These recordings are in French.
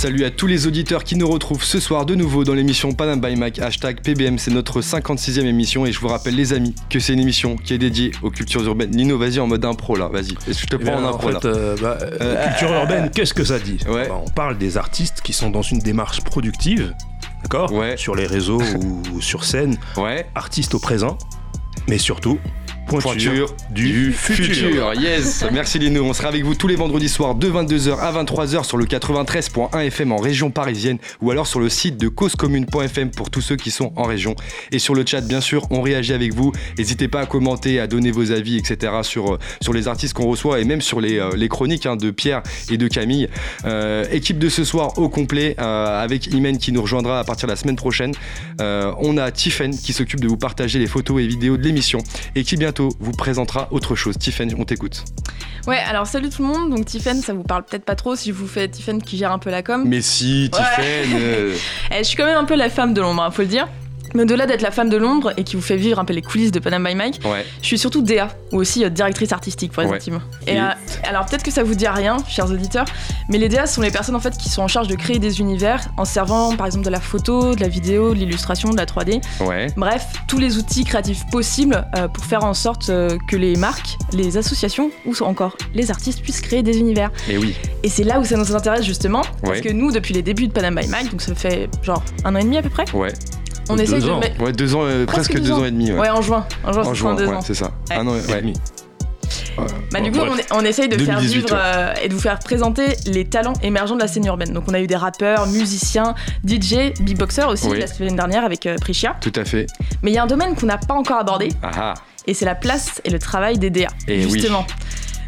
Salut à tous les auditeurs qui nous retrouvent ce soir de nouveau dans l'émission Panam by Mac, hashtag PBM, c'est notre 56e émission et je vous rappelle les amis que c'est une émission qui est dédiée aux cultures urbaines. Nino, vas-y en mode impro là, vas-y. Je te Eh prends bien, en impro fait, là. euh, bah, euh, culture urbaine, qu'est-ce que ça dit Ouais. Bah, On parle des artistes qui sont dans une démarche productive, d'accord Ouais. Sur les réseaux ou sur scène, Ouais. artistes au présent, mais surtout du, futur. Yes, merci Lino. On sera avec vous tous les vendredis soirs de 22h à 23h sur le 93.1 FM en région parisienne ou alors sur le site de causecommune.fm pour tous ceux qui sont en région. Et sur le chat, bien sûr, on réagit avec vous. N'hésitez pas à commenter, à donner vos avis, etc. sur, euh, sur les artistes qu'on reçoit et même sur les, euh, les chroniques hein, de Pierre et de Camille. Euh, équipe de ce soir au complet avec Imen qui nous rejoindra à partir de la semaine prochaine. On a Tiffen qui s'occupe de vous partager les photos et vidéos de l'émission et qui bientôt vous présentera autre chose. Tiffen, on t'écoute. Ouais, alors salut tout le monde. Donc Tiffen, ça vous parle peut-être pas trop si je vous fais Tiffen qui gère un peu la com. Mais si, Tiffen euh, Eh, je suis quand même un peu la femme de l'ombre, hein, faut le dire. Mais au-delà d'être la femme de l'ombre et qui vous fait vivre un peu les coulisses de Panam by Mike, Ouais. je suis surtout DA, ou aussi euh, directrice artistique pour les Ouais. intimes. Et, Et- euh, alors peut-être que ça vous dit rien, chers auditeurs, mais les DA sont les personnes en fait qui sont en charge de créer des univers en servant par exemple de la photo, de la vidéo, de l'illustration, de la 3D. Ouais. Bref, tous les outils créatifs possibles euh, pour faire en sorte euh, que les marques, les associations ou encore les artistes puissent créer des univers. Et oui. Et c'est là où ça nous intéresse justement, parce que nous, depuis les débuts de Panam by Mike, donc ça fait genre un an et demi à peu près, Ouais. On Deux essaye de ans. mettre. Ouais, deux ans, euh, presque, deux deux ans. ans. et demi. Ouais. Ouais, en juin. En juin, en juin, deux ouais, ans. c'est ça. Ouais. Un an, Et ouais. demi. Bah, du Bon, coup, on, on essaye de faire 2018, vivre ouais. euh, et de vous faire présenter les talents émergents de la scène urbaine. Donc, on a eu des rappeurs, musiciens, DJ, beatboxers aussi Oui. la semaine dernière avec euh, Priscia. Tout à fait. Mais il y a un domaine qu'on n'a pas encore abordé Ah ah. et c'est la place et le travail des DA. Eh oui.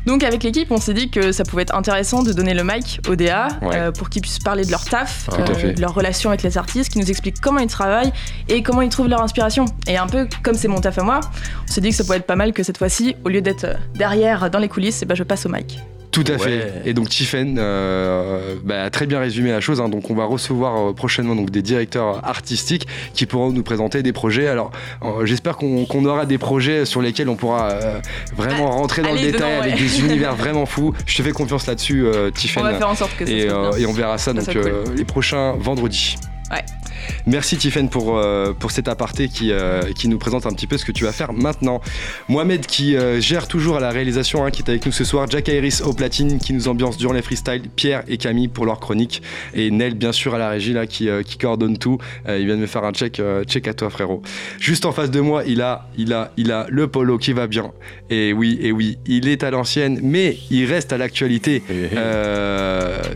Donc avec l'équipe, on s'est dit que ça pouvait être intéressant de donner le mic aux DA Ouais. euh, pour qu'ils puissent parler de leur taf, fait. de leur relation avec les artistes, qui nous expliquent comment ils travaillent et comment ils trouvent leur inspiration. Et un peu comme c'est mon taf à moi, on s'est dit que ça pouvait être pas mal que cette fois-ci, au lieu d'être euh, derrière dans les coulisses, eh ben, je passe au mic. Tout à Ouais. fait. Et donc Tiffen euh, bah, a très bien résumé la chose. hein. Donc on va recevoir euh, prochainement donc, des directeurs artistiques qui pourront nous présenter des projets. Alors euh, j'espère qu'on aura des projets sur lesquels on pourra euh, vraiment rentrer dans le détail dedans, ouais. avec des univers vraiment fous. Je te fais confiance là-dessus, euh, Tiffen. On va faire en sorte que ça et, soit euh, bien. et on verra ça Ça donc cool. les prochains vendredis. Ouais. Merci Tiffen pour, euh, pour cet aparté qui, euh, qui nous présente un petit peu ce que tu vas faire maintenant. Mohamed qui euh, gère toujours à la réalisation, hein, qui est avec nous ce soir, Jack Iris au platine qui nous ambiance durant les freestyles, Pierre et Camille pour leur chronique et Nel bien sûr à la régie là qui, qui coordonne tout. Il vient de me faire un check, check à toi frérot. Juste en face de moi, il a, il a, il a le polo qui va bien. Et oui, et oui, il est à l'ancienne, mais il reste à l'actualité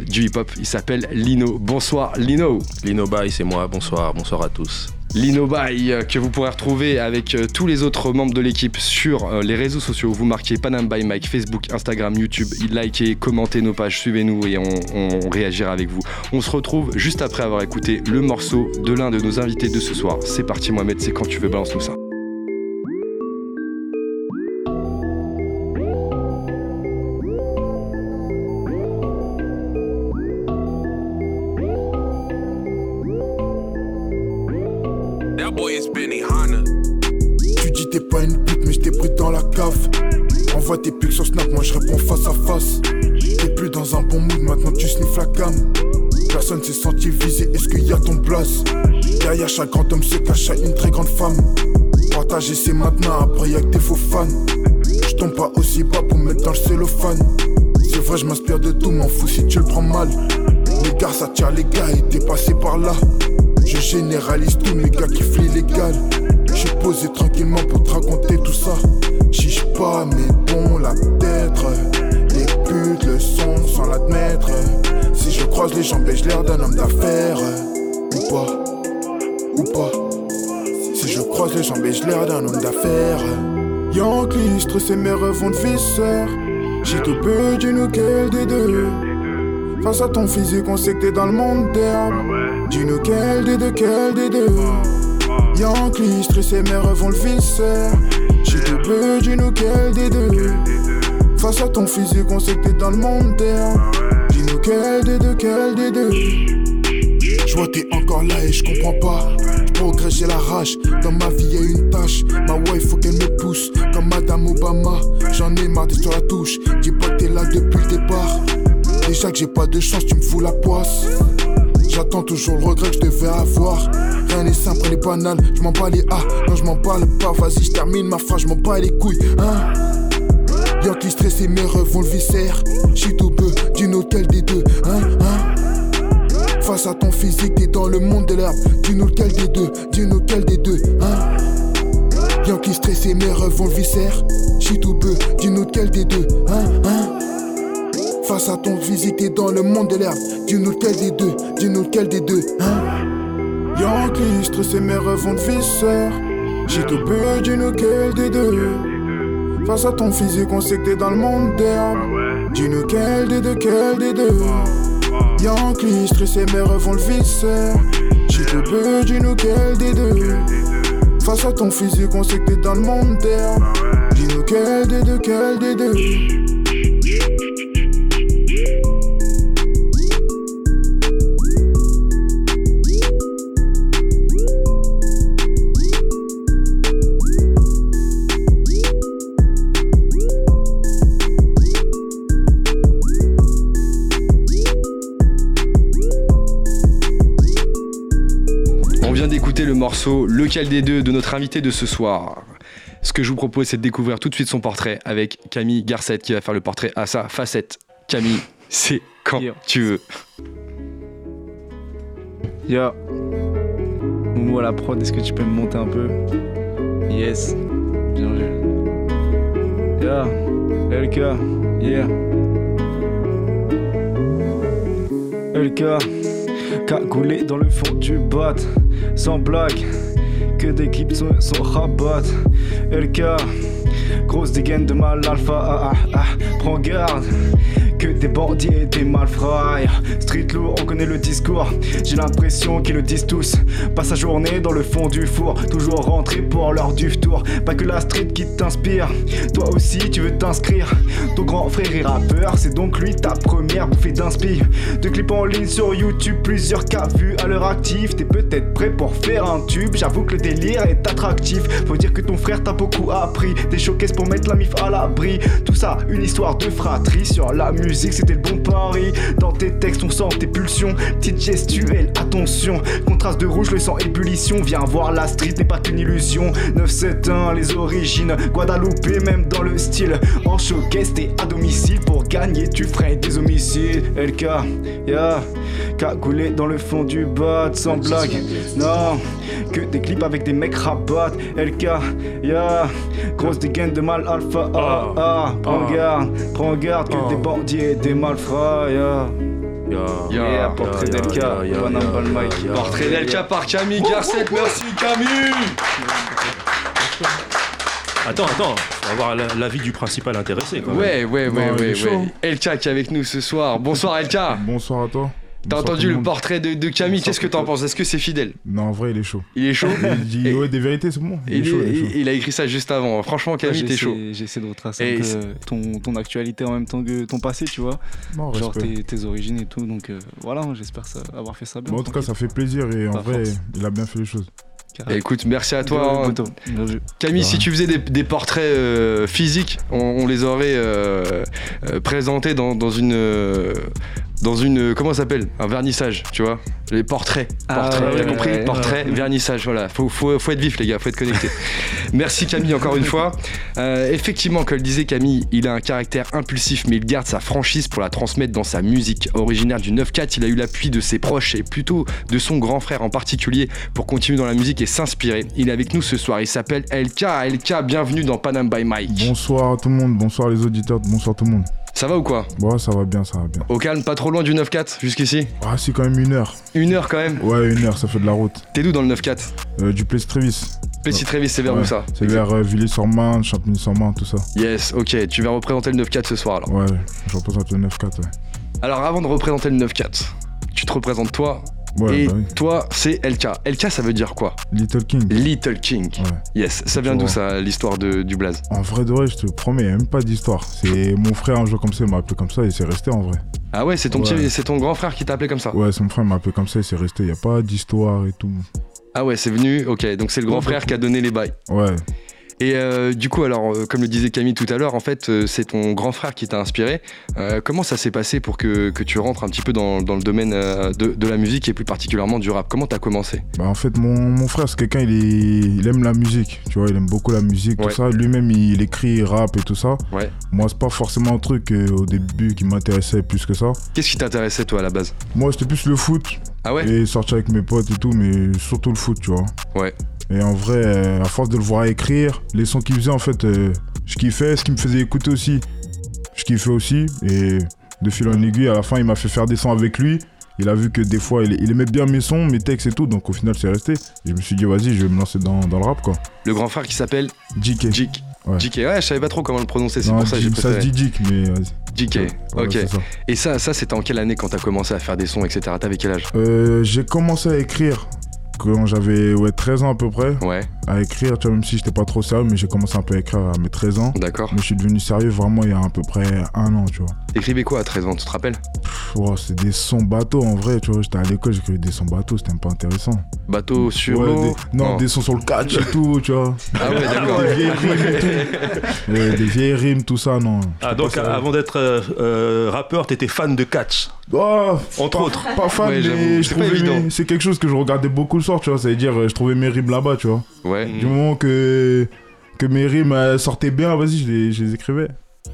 du hip-hop. Il s'appelle Lino. Bonsoir Lino. Lino Bay, c'est moi. Bonsoir, bonsoir à tous. Lino Bay, euh, que vous pourrez retrouver avec euh, tous les autres membres de l'équipe sur euh, les réseaux sociaux. Vous marquez Panam by Mike, Facebook, Instagram, YouTube. Likez, commentez nos pages, suivez-nous et on, réagira avec vous. On se retrouve juste après avoir écouté le morceau de l'un de nos invités de ce soir. C'est parti Mohamed, c'est quand tu veux, balance-nous ça. Chaque grand homme se cache une très grande femme. Partager c'est maintenant, après y'a que des faux fans. Je tombe pas aussi bas pour me mettre dans le cellophane. C'est vrai je m'inspire de tout, m'en fous si tu le prends mal. Les gars ça tire les gars et t'es passé par là. Je généralise tous mes gars qui flient légal. J'suis posé tranquillement pour te raconter tout ça. Chiche pas, mais bon, la tête. Les putes le sont sans l'admettre. Si je croise les jambes, ai-je l'air d'un homme d'affaires. Ou pas Je les jambes, ai-je l'air d'un homme d'affaires Yankee, stressé, mes vont de visseur. J'ai tout peu, dis-nous quel des deux. Face à ton physique, on sait que t'es dans le monde d'herbe. Dis-nous quel des deux, quel des deux. Yankee, stressé, mes vont le viscère. J'ai tout peu, dis-nous quel des deux. Face à ton physique, on sait que t'es dans le monde d'herbe. Dis-nous quel des deux, quel des deux. Je vois t'es encore là et je comprends pas. Je progresse, j'ai la rage. Dans ma vie, y'a une tâche. Ma wife, faut qu'elle me pousse. Comme Madame Obama. J'en ai marre d'être sur la touche. Dis pas que t'es là depuis le départ. Déjà que j'ai pas de chance, tu me fous la poisse. J'attends toujours le regret que je devais avoir. Rien n'est simple, n'est banal. Je m'en bats les A, non, je m'en bats le pas. Vas-y, je termine ma phrase, je m'en bats les couilles, hein. Yankee stressé, mes rêves vont le viscère. J'suis tout peu, dis-nous lequel des deux, hein. Face à ton physique, t'es dans le monde de l'herbe. Dis-nous lequel des deux, dis-nous lequel des deux, hein. Yankee stressé, mes rêves vont le viscère. J'suis tout peu, dis-nous lequel des deux, hein, hein. Face à ton physique, t'es dans le monde de l'herbe. Dis-nous lequel des deux, dis-nous lequel des deux, hein. Yankee stressé, mes rêves vont le viscère. J'suis tout peu, dis-nous lequel des deux. Face à ton physique, on sait que t'es dans le monde d'herbe. Dis-nous quel des deux, quel des deux. Yankee, stressé, mes rêves vont le viscère. J'suis tout peu, dis-nous quel des deux. Face à ton physique, on sait que t'es dans le monde d'herbe. Dis-nous quel des deux, quel des deux. Vient d'écouter le morceau Lequel des deux de notre invité de ce soir. Ce que je vous propose, c'est de découvrir tout de suite son portrait avec Camille Garcette qui va faire le portrait à sa facette. Camille, c'est quand tu veux. Yo. Momo à la prod, est-ce que tu peux me monter un peu? Yes. Bien vu. Yo. LK. Yeah. LK. Cagoulé dans le fond du bat. Sans blague. Que des clips sont, sont rabat. LK. Grosse dégaine de mal alpha. Ah, ah, ah. Prends garde. Que des bandits et des malfrats. Street lourd, on connaît le discours. J'ai l'impression qu'ils le disent tous. Passe sa journée dans le fond du four. Toujours rentré pour l'heure du tour. Pas que la street qui t'inspire. Toi aussi, tu veux t'inscrire. Ton grand frère est rappeur. C'est donc lui ta première bouffée d'inspi. De clips en ligne sur YouTube, plusieurs cas vus à l'heure active. T'es peut-être prêt pour faire un tube. J'avoue que le délire est attractif. Faut dire que ton frère t'a beaucoup appris. Des showcases pour mettre la mif à l'abri. Tout ça, une histoire de fratrie. Sur la musique, c'était le bon pari. Dans tes textes, on sent tes pulsions. Petite gestuelle, attention. Contraste de rouge, le sang ébullition. Viens voir la street, n'est pas qu'une illusion. 971, les origines. Guadeloupe, même dans le style. En showcase, t'es à domicile. Pour gagner, tu ferais des homicides. LK, ya. Cagoulé dans le fond du bot, sans blague. Non, que des clips avec des mecs rabat. LK, ya. Grosse dégaine de mal alpha. Ah, ah. Prends garde, prends garde. Que des bandits des malfrats, ya. Yeah, portrait d'LK, Panam Balmike. Portrait d'Elka par Camille Garcette. Merci Camille. Attends, attends, faut avoir la- l'avis du principal intéressé quand même. Ouais, ouais, ouais, ouais, ouais. Elka qui est avec nous ce soir. Bonsoir Elka. Bonsoir à toi. T'as entendu le portrait de, de Camille, qu'est-ce que t'en penses? Est-ce que c'est fidèle? Non, en vrai, il est chaud. Il est chaud? Il dit ouais, des vérités, c'est bon. Il, il, est chaud, il est chaud. il a écrit ça juste avant. Franchement, Camille, t'es chaud. J'essaie de retracer euh, ton, ton actualité en même temps que ton passé, tu vois. Non, Genre tes, tes origines et tout. Donc euh, voilà, j'espère ça- avoir fait ça bien. Bon, en tout cas, ça fait plaisir et en vrai, force. il a bien fait les choses. Carré. Écoute, merci à toi. Hein. Camille, Ouais. si tu faisais des, des portraits euh, physiques, on, on les aurait euh, euh, présentés dans, dans une. Euh, dans une. Comment ça s'appelle? Un vernissage, tu vois? Les portraits. Ah, Portraits, ouais, ouais, compris? ouais. Portrait, vernissage, voilà. Faut, faut, faut être vif, les gars, faut être connecté. Merci Camille, encore une fois. Euh, effectivement, comme le disait Camille, il a un caractère impulsif, mais il garde sa franchise pour la transmettre dans sa musique. Originaire du 9-4, il a eu l'appui de ses proches et plutôt de son grand frère en particulier pour continuer dans la musique et s'inspirer. Il est avec nous ce soir, il s'appelle LK. LK, bienvenue dans Panam by Mike. Bonsoir à tout le monde, bonsoir les auditeurs, bonsoir tout le monde. Ça va ou quoi? Bon, ça va bien, ça va bien. Au calme, pas trop loin du 9-4 jusqu'ici? Ah, c'est quand même une heure. Une heure quand même? Ouais, une heure, ça fait de la route. T'es d'où dans le 9-4 Euh, du Place Trévis. Plessis Trévis, c'est vers Ouais, où ça? C'est vers euh, Villers-sur-Marne, Champigny-sur-Marne, tout ça. Yes, ok, tu vas représenter le 9-4 ce soir alors. Ouais, je représente le 9-4, ouais. Alors avant de représenter le 9-4, tu te représentes toi Ouais, et bah oui. toi c'est LK. LK ça veut dire quoi? Little King. Little King. Ouais. Yes, ça vient d'où ça, l'histoire du blaze? En vrai de vrai, je te promets, il a même pas d'histoire. C'est mon frère un jour comme ça, il m'a appelé comme ça et c'est resté en vrai. Ah ouais, c'est ton, petit- c'est ton grand frère qui t'a appelé comme ça? Ouais, son frère m'a appelé comme ça et c'est resté. Il n'y a pas d'histoire et tout. Ah ouais, c'est venu, ok, donc c'est le grand frère qui a donné les bails. Ouais, Et euh, du coup, alors, euh, comme le disait Camille tout à l'heure, en fait, euh, c'est ton grand frère qui t'a inspiré. Comment ça s'est passé pour que, que tu rentres un petit peu dans, dans le domaine de, de la musique et plus particulièrement du rap? Comment t'as commencé? Bah en fait mon, mon frère c'est quelqu'un il, est- il aime la musique, tu vois, il aime beaucoup la musique, Ouais. tout ça. Lui-même il, il écrit, rap et tout ça. Ouais. Moi c'est pas forcément un truc au début qui m'intéressait plus que ça. Qu'est-ce qui t'intéressait, toi, à la base? Moi c'était plus le foot Ah ouais et sortir avec mes potes et tout, mais surtout le foot, tu vois. Ouais. Et en vrai, euh, à force de le voir écrire, les sons qu'il faisait en fait, euh, je kiffais, ce qui me faisait écouter aussi, je kiffais aussi. Et de fil en aiguille, à la fin il m'a fait faire des sons avec lui. Il a vu que des fois il, il aimait bien mes sons, mes textes et tout, donc au final c'est resté. Et je me suis dit vas-y, je vais me lancer dans, dans le rap quoi. Le grand frère qui s'appelle JK. Jik. Ouais. JK, ouais, je savais pas trop comment le prononcer, c'est pour ça que j'ai J- ça se préféré. dit Jik, mais vas-y. JK, ok. ça. Et ça, ça c'était en quelle année quand t'as commencé à faire des sons, etc. T'avais quel âge? Euh, J'ai commencé à écrire quand j'avais ouais, 13 ans à peu près. Ouais, À écrire, tu vois, même si j'étais pas trop sérieux, mais j'ai commencé un peu à écrire à mes 13 ans. d'accord. Mais je suis devenu sérieux vraiment il y a à peu près un an, tu vois. T'écrivais quoi à 13 ans, tu te rappelles? Wow, c'est des sons bateaux en vrai, tu vois. J'étais à l'école, j'écrivais des sons bateaux, c'était un peu intéressant. Bateau sur Ouais, l'eau des- non, des sons sur le catch et tout, tu vois. Ah ouais, d'accord. Des vieilles rimes et tout. Ouais, des vieilles rimes, tout ça, non. Ah, donc avant d'être euh, euh, rappeur, t'étais fan de catch. Oh, Entre pas- autres. Pas fan, Ouais, mais je trouvais c'est quelque chose que je regardais beaucoup tu vois. Ça veut dire, euh, je trouvais mes rimes là-bas, tu vois. Ouais. Du moment que, que mes rimes euh, sortaient bien, vas-y, je les, je les écrivais.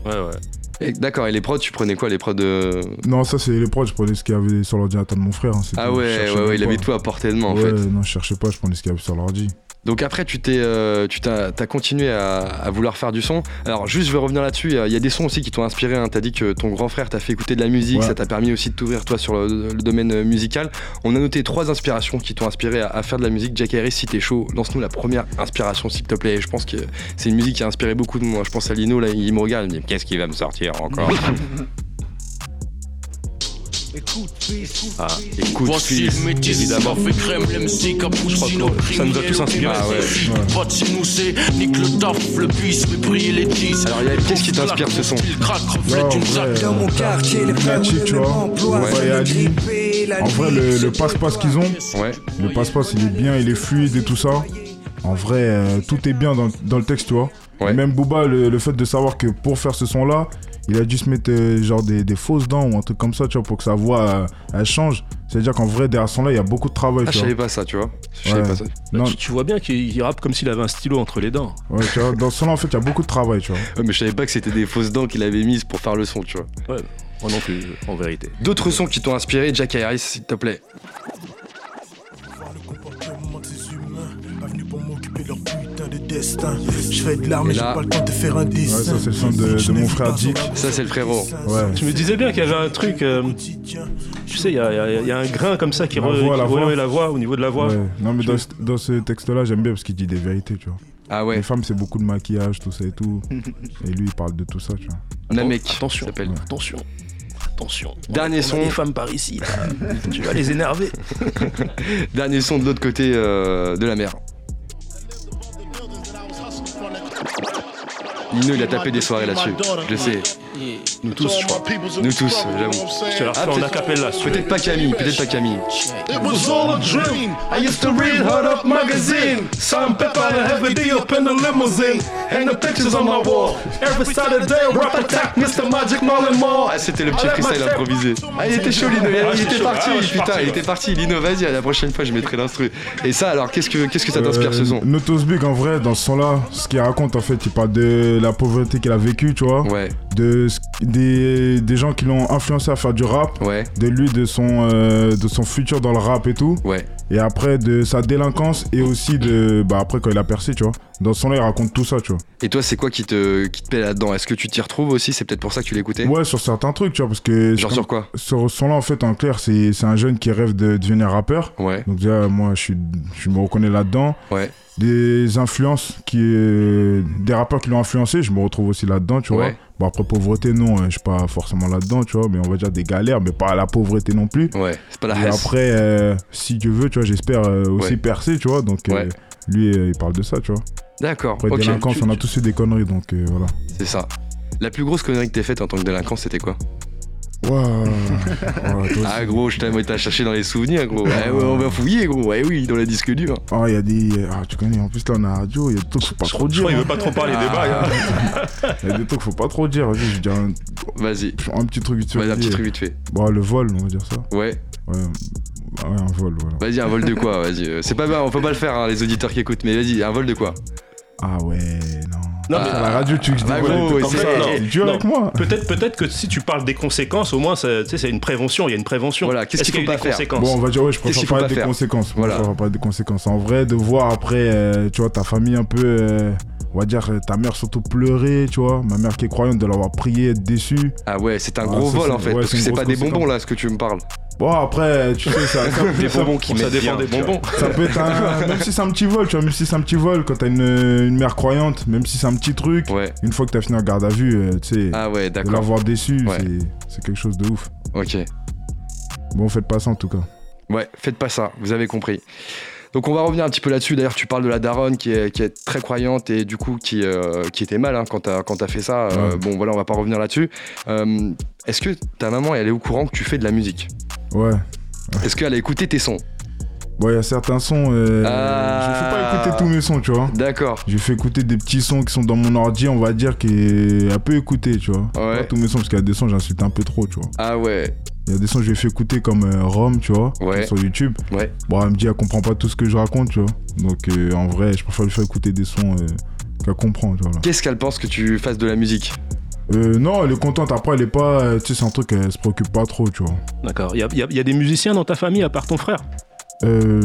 Ouais, ouais. D'accord, et les prods, tu prenais quoi Les prods de. Non, ça, c'est les prods, je prenais ce qu'il y avait sur l'ordinateur de mon frère. hein, Ah ouais, ouais, ouais, il avait tout à portée de main en ouais, fait. non, je cherchais pas, je prenais ce qu'il y avait sur l'ordi. Donc après, tu t'es, euh, tu t'as, t'as continué à, à vouloir faire du son. Alors juste, je vais revenir là-dessus. Il y a- il y a des sons aussi qui t'ont inspiré. Hein. T'as dit que ton grand frère t'a fait écouter de la musique, Ouais. ça t'a permis aussi de t'ouvrir toi sur le, le domaine euh, musical. On a noté trois inspirations qui t'ont inspiré à, à faire de la musique. Jack Harris, si t'es chaud, lance-nous la première inspiration s'il te plaît. Je pense que c'est une musique qui a inspiré beaucoup de moi. Je pense à Lino là, il me regarde, il me dit qu'est-ce qui va me sortir encore? Ah, Écoute, Voici fils, le métis, évidemment. café crème, l'MC, cappuccino, ça nous a tous inspirés. Ah ouais. Pas de nique le taf, le mais briller les. Alors, qu'est-ce qui t'inspire ce son Dans mon quartier, les tu vois. En vrai, nuit, le, passe-passe qu'ils ont, Ouais. le passe-passe, il est bien, il est fluide et tout ça. En vrai, euh, tout est bien dans, dans le texte, tu vois. Même Booba, le, le fait de savoir que pour faire ce son-là, il a dû se mettre euh, genre des, des fausses dents ou un truc comme ça, tu vois, pour que sa voix euh, elle change. C'est-à-dire qu'en vrai, derrière ce son-là, il y a beaucoup de travail, Ah, je tu savais pas ça, tu vois. Je savais Ouais. pas ça. Non, tu, tu vois bien qu'il il rappe comme s'il avait un stylo entre les dents. ouais, tu vois, dans ce son-là, en fait, il y a beaucoup de travail, tu vois. Ouais, mais je savais pas que c'était des fausses dents qu'il avait mises pour faire le son, tu vois. Moi non plus, en vérité. D'autres sons qui t'ont inspiré, Jack Harris, s'il te plaît. Destin. Je fais de l'art, mais Et j'ai là- pas le temps de faire un dessin. Ouais, ça, c'est le son de- mon frère Dick. Ça, c'est le frérot. Ouais. Je me disais bien qu'il y avait un truc, euh, tu sais, il y a, y a- y a un grain comme ça qui La re- voix, qui- la voix. ouais, la voix, au niveau de la voix. Ouais. Non, mais dans, ce- dans ce texte-là, j'aime bien parce qu'il dit des vérités, tu vois. Ah ouais, Les femmes, c'est beaucoup de maquillage, tout ça et tout. et lui, il parle de tout ça, tu vois. Namek. Attention, s'appelle. attention, attention. Dernier On a son. des femmes par ici, là. tu vas les énerver. Dernier son de l'autre côté euh, de la mer. Nino, il a tapé des soirées là-dessus. Je sais. Nous tous, je crois. Nous tous, j'avoue. Je te la refais en peut-être- acapella. Peut-être pas Camille, peut-être pas Camille. It was all a dream. I used to read Hot Up magazine. Some pepper and heavy D up in the limousine. And the pictures on my wall. Every Saturday, rap attack, Mr. Magic Marlin Mall. Ah, c'était le petit freestyle improvisé. Ah, il était chaud, Lino. Il, Ah, était parti, Ah, suis putain, parti, il était parti. Lino, vas-y, à la prochaine fois, je mettrai l'instru. Et ça, alors, qu'est-ce que, qu'est-ce que ça t'inspire ce son Euh, Notos Big, en vrai, dans ce son-là, ce qu'il raconte, en fait, il parle de la pauvreté qu'il a vécue, tu vois. Ouais, De, des, des gens qui l'ont influencé à faire du rap. ouais, De lui, de son, euh, de son futur dans le rap et tout. ouais. Et après, de sa délinquance et aussi de. Bah, après, quand il a percé, tu vois. Dans ce son-là, il raconte tout ça, tu vois. Et toi, c'est quoi qui te, qui te plaît là-dedans? Est-ce que tu t'y retrouves aussi? C'est peut-être pour ça que tu l'écoutais? Ouais, sur certains trucs, tu vois, parce que. Genre sur quoi? Sur ce son-là, en fait, en clair, c'est c'est un jeune qui rêve de devenir rappeur. Ouais, Donc, déjà, moi, je, suis, je me reconnais là-dedans. ouais, Des influences qui. euh, des rappeurs qui l'ont influencé, je me retrouve aussi là-dedans, tu vois. ouais, Bon, après, pauvreté, non, euh, je suis pas forcément là-dedans, tu vois, mais on va dire des galères, mais pas la pauvreté non plus. ouais. C'est pas la Et après, euh, si Dieu veut, tu vois, j'espère euh, aussi Ouais. percer, tu vois. Donc, euh, lui, il parle de ça, tu vois. D'accord, Après, délinquance, Tu- on a tous fait des conneries, donc voilà. C'est ça. La plus grosse connerie que t'aies faite en tant que délinquant, c'était quoi? Ouais, toi Ah gros, je t'ai t'as cherché dans les souvenirs gros. Ouais, ouais, on va fouiller gros. Ouais oui, dans la disque dur. Ah, il y a des. Ah, tu connais, en plus là on a la radio, il y a des trucs qu'il faut pas trop dire. crois qu'il hein. veut pas trop parler des bails. hein. Il y a des trucs qu'il faut pas trop dire. Vas-y, je dire un, Vas-y. un petit truc vite fait. Vas-y, un petit truc vite fait. Bon, le vol, on va dire ça. Ouais. Ouais, Ah ouais un vol, voilà. Vas-y, un vol de quoi Vas-y. euh, C'est pas mal, on peut pas le faire, hein, les auditeurs qui écoutent. Mais vas-y, un vol de quoi? Ah ouais, non. Non, Ah, mais À la radio, tu veux que je bah, dur non. avec moi Peut-être peut-être que si tu parles des conséquences, au moins, ça- tu sais, c'est une prévention. Il y a une prévention. Voilà, qu'est-ce Est-ce qu'il faut eu pas des faire conséquences Bon, on va dire, ouais, je préfère parler pas des conséquences. Voilà. Je préfère parler des conséquences. En vrai, de voir après, euh, tu vois, ta famille un peu, euh, on va dire, ta mère surtout pleurer, tu vois. Ma mère qui est croyante, de l'avoir prié, être déçue. Ah ouais, c'est un Ah, gros vol en fait. ouais, parce c'est que c'est pas des bonbons là, ce que tu me parles. Bon, après, tu sais, ça, ça, Des bonbons qui Ça dépend bien, des bonbons. ça peut être un. Même si c'est un petit vol, tu vois, même si c'est un petit vol, quand t'as une, une mère croyante, même si c'est un petit truc, Ouais. une fois que t'as fini en garde à vue, euh, tu sais, Ah ouais, de d'accord. l'avoir déçu, Ouais. c'est- quelque chose de ouf. Ok. Bon, faites pas ça en tout cas. Ouais, faites pas ça, vous avez compris. Donc on va revenir un petit peu là-dessus. D'ailleurs, tu parles de la daronne qui est, qui est très croyante et du coup qui, euh, qui était mal hein, quand t'as quand fait ça. Euh, bon voilà, on va pas revenir là-dessus. Est-ce que ta maman elle est au courant que tu fais de la musique? Ouais. Est-ce qu'elle a écouté tes sons Bon, il y a certains sons, euh, Ah. je fais pas écouter tous mes sons, tu vois. D'accord. J'ai fait écouter des petits sons qui sont dans mon ordi, on va dire, qui est un peu écouté, tu vois. Ouais. Pas tous mes sons, parce qu'il y a des sons, j'insulte un peu trop, tu vois. Ah ouais. Il y a des sons que j'ai fait écouter comme euh, Rome, tu vois, Ouais. sur YouTube. Ouais. Bon, elle me dit, elle comprend pas tout ce que je raconte, tu vois. Donc, euh, en vrai, je préfère lui faire écouter des sons qu'elle comprend, tu vois. Qu'est-ce qu'elle pense que tu fasses de la musique Euh, non, elle est contente. Après, elle est pas. euh, Tu sais, c'est un truc, elle se préoccupe pas trop, tu vois. D'accord. Il y a, il y a- il y a des musiciens dans ta famille à part ton frère? Euh.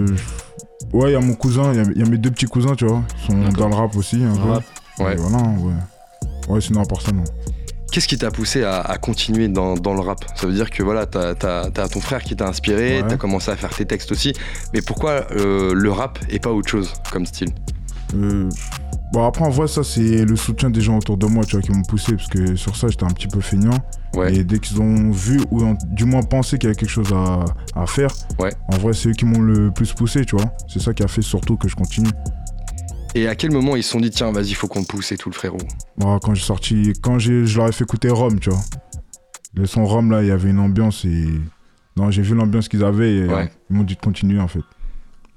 Ouais, il y a mon cousin, il y a- il y, a mes deux petits cousins, tu vois. Ils sont dans le rap aussi, un peu. Rap. Ouais. Et voilà, ouais. Ouais, sinon, à part ça, non. Qu'est-ce qui t'a poussé à, à continuer dans, dans le rap? Ça veut dire que voilà, t'as t'as- t'as ton frère qui t'a inspiré, Ouais. t'as commencé à faire tes textes aussi. Mais pourquoi euh, le rap et pas autre chose comme style? Euh, Bon, après, en vrai, ça, c'est le soutien des gens autour de moi, tu vois, qui m'ont poussé, parce que sur ça, j'étais un petit peu feignant. Ouais. Et dès qu'ils ont vu, ou du moins pensé qu'il y avait quelque chose à, à faire, Ouais. en vrai, c'est eux qui m'ont le plus poussé, tu vois. C'est ça qui a fait surtout que je continue. Et à quel moment ils se sont dit tiens vas-y faut qu'on pousse et tout le frérot Bon, quand j'ai sorti, quand j'ai, je leur ai fait écouter Rome, tu vois. Le son Rome, là, il y avait une ambiance et. Non, j'ai vu l'ambiance qu'ils avaient et Ouais. euh, ils m'ont dit de continuer, en fait.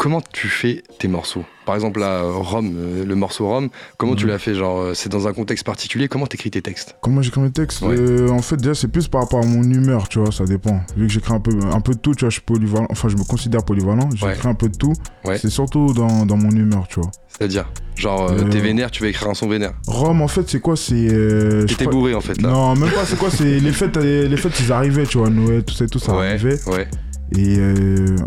Comment tu fais tes morceaux? Par exemple là Rome, euh, le morceau Rome, comment tu Mhm. l'as fait? Genre euh, c'est dans un contexte particulier Comment t'écris tes textes? Comment j'écris mes textes Ouais. Euh, En fait, déjà, c'est plus par rapport à mon humeur, tu vois, ça dépend. Vu que j'écris un peu, un peu de tout, tu vois, je suis polyvalent. Enfin, je me considère polyvalent, j'écris un peu de tout. Ouais. C'est surtout dans, dans mon humeur, tu vois. C'est-à-dire Genre euh, t'es vénère, tu vas écrire un son vénère. Rome, en fait, c'est quoi? C'est. euh, je T'étais crois- bourré en fait là. Non, même pas, c'est quoi? C'est les fêtes, les, fêtes, ils arrivaient, tu vois, Noël, tout ça et tout, ça arrivait. ouais. Et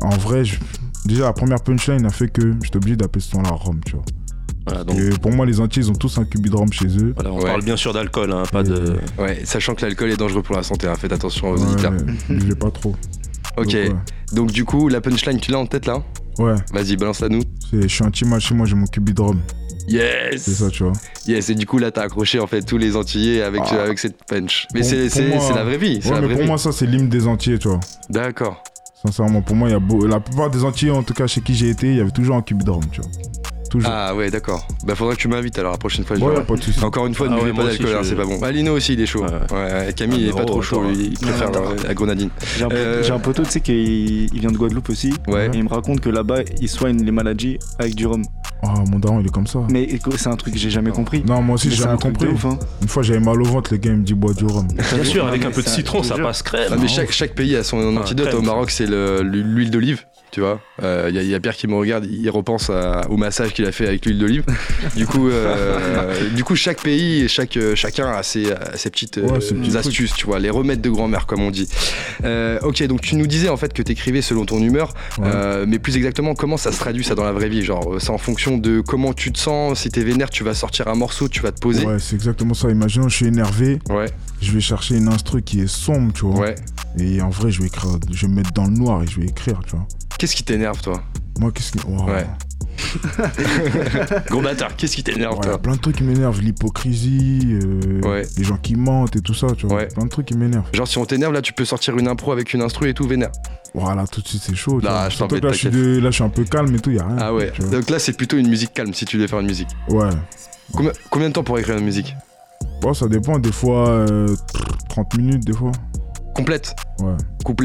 en vrai, je- déjà, la première punchline a fait que j'étais obligé d'appeler ce son-là Rome, tu vois. Voilà, donc, Et pour moi, les Antillais, ils ont tous un cubi de Rome chez eux. voilà, on Ouais. parle bien sûr d'alcool, hein, pas de. Ouais, sachant que l'alcool est dangereux pour la santé, hein, faites attention aux Ouais, auditeurs. buvez pas trop. Ok, Donc, ouais. donc du coup la punchline tu l'as en tête là Ouais, Vas-y balance la nous. c'est, je suis un petit mal chez moi, j'ai mon cubi de Rome. Yes C'est ça, tu vois. Yes, et du coup là t'as accroché en fait tous les Antillais avec, Ah. avec cette punch. Mais c'est la vraie vie, c'est Ouais, la mais vraie pour vie. moi, ça, c'est l'hymne des Antillais, tu vois. D'accord. Sincèrement, pour moi, y a la plupart des Antillais, en tout cas chez qui j'ai été, il y avait toujours un Rome, tu vois. Toujours. Ah ouais d'accord. Bah faudra que tu m'invites alors la prochaine fois. je ouais, pas de soucis. Encore une fois, ne Ah buvez ouais, pas d'alcool, c'est pas bon. Ah, Lino aussi, il est chaud. Ouais. Camille, Ah, il est pas oh, trop chaud, il préfère euh, la grenadine. J'ai un, pote- Euh, j'ai un poteau, tu sais, qui il vient de Guadeloupe aussi. Ouais. Et il me raconte que là-bas, ils soignent les maladies avec du rhum. Ah, mon daron, il est comme ça. Mais écoute, c'est un truc que j'ai jamais compris. Non, moi aussi, j'ai jamais compris. ouf, hein. Une fois, j'avais mal au ventre, les gars, ils me disent bois du rhum. Bien sûr, avec un peu de citron, ça passe crème. Ah, mais chaque, pays a son antidote. crème, Au. Maroc, c'est le- l'huile d'olive. Tu vois, il y, a- y a Pierre qui me regarde, il repense à- au massage qu'il a fait avec l'huile d'olive. du coup, euh, du coup, chaque pays et chaque euh, chacun a ses, petites euh, Ouais, astuces, tu vois, les remèdes de grand-mère, comme on dit. Euh, ok, donc tu nous disais en fait que t'écrivais selon ton humeur, Ouais. euh, mais plus exactement, comment ça se traduit ça dans la vraie vie? Genre, euh, c'est en fonction de comment tu te sens. Si t'es vénère, tu vas sortir un morceau, tu vas te poser. Ouais, c'est exactement ça. Imaginons, je suis énervé, Ouais, je vais chercher une instru qui est sombre, tu vois. ouais. Et en vrai, je vais écrire, je vais me mettre dans le noir et je vais écrire, tu vois. Qu'est-ce qui t'énerve, toi? Moi, qu'est-ce qui. Wow. Ouais. Gros bâtard, qu'est-ce qui t'énerve, Ouais, il y a toi? plein de trucs qui m'énervent, l'hypocrisie, euh, Ouais. les gens qui mentent et tout ça, tu vois. Ouais. Plein de trucs qui m'énervent. Genre, si on t'énerve, là, tu peux sortir une impro avec une instru et tout, vénère. Voilà, tout de suite, c'est chaud. Non, vois. je que là, je suis de- là, je suis un peu calme et tout, y a rien. Ah ouais, donc là c'est plutôt une musique calme si tu devais faire une musique. Ouais. Combien, combien de temps pour écrire une musique? Bon, ça dépend, des fois, euh, 30 minutes, des fois. Complète Ouais.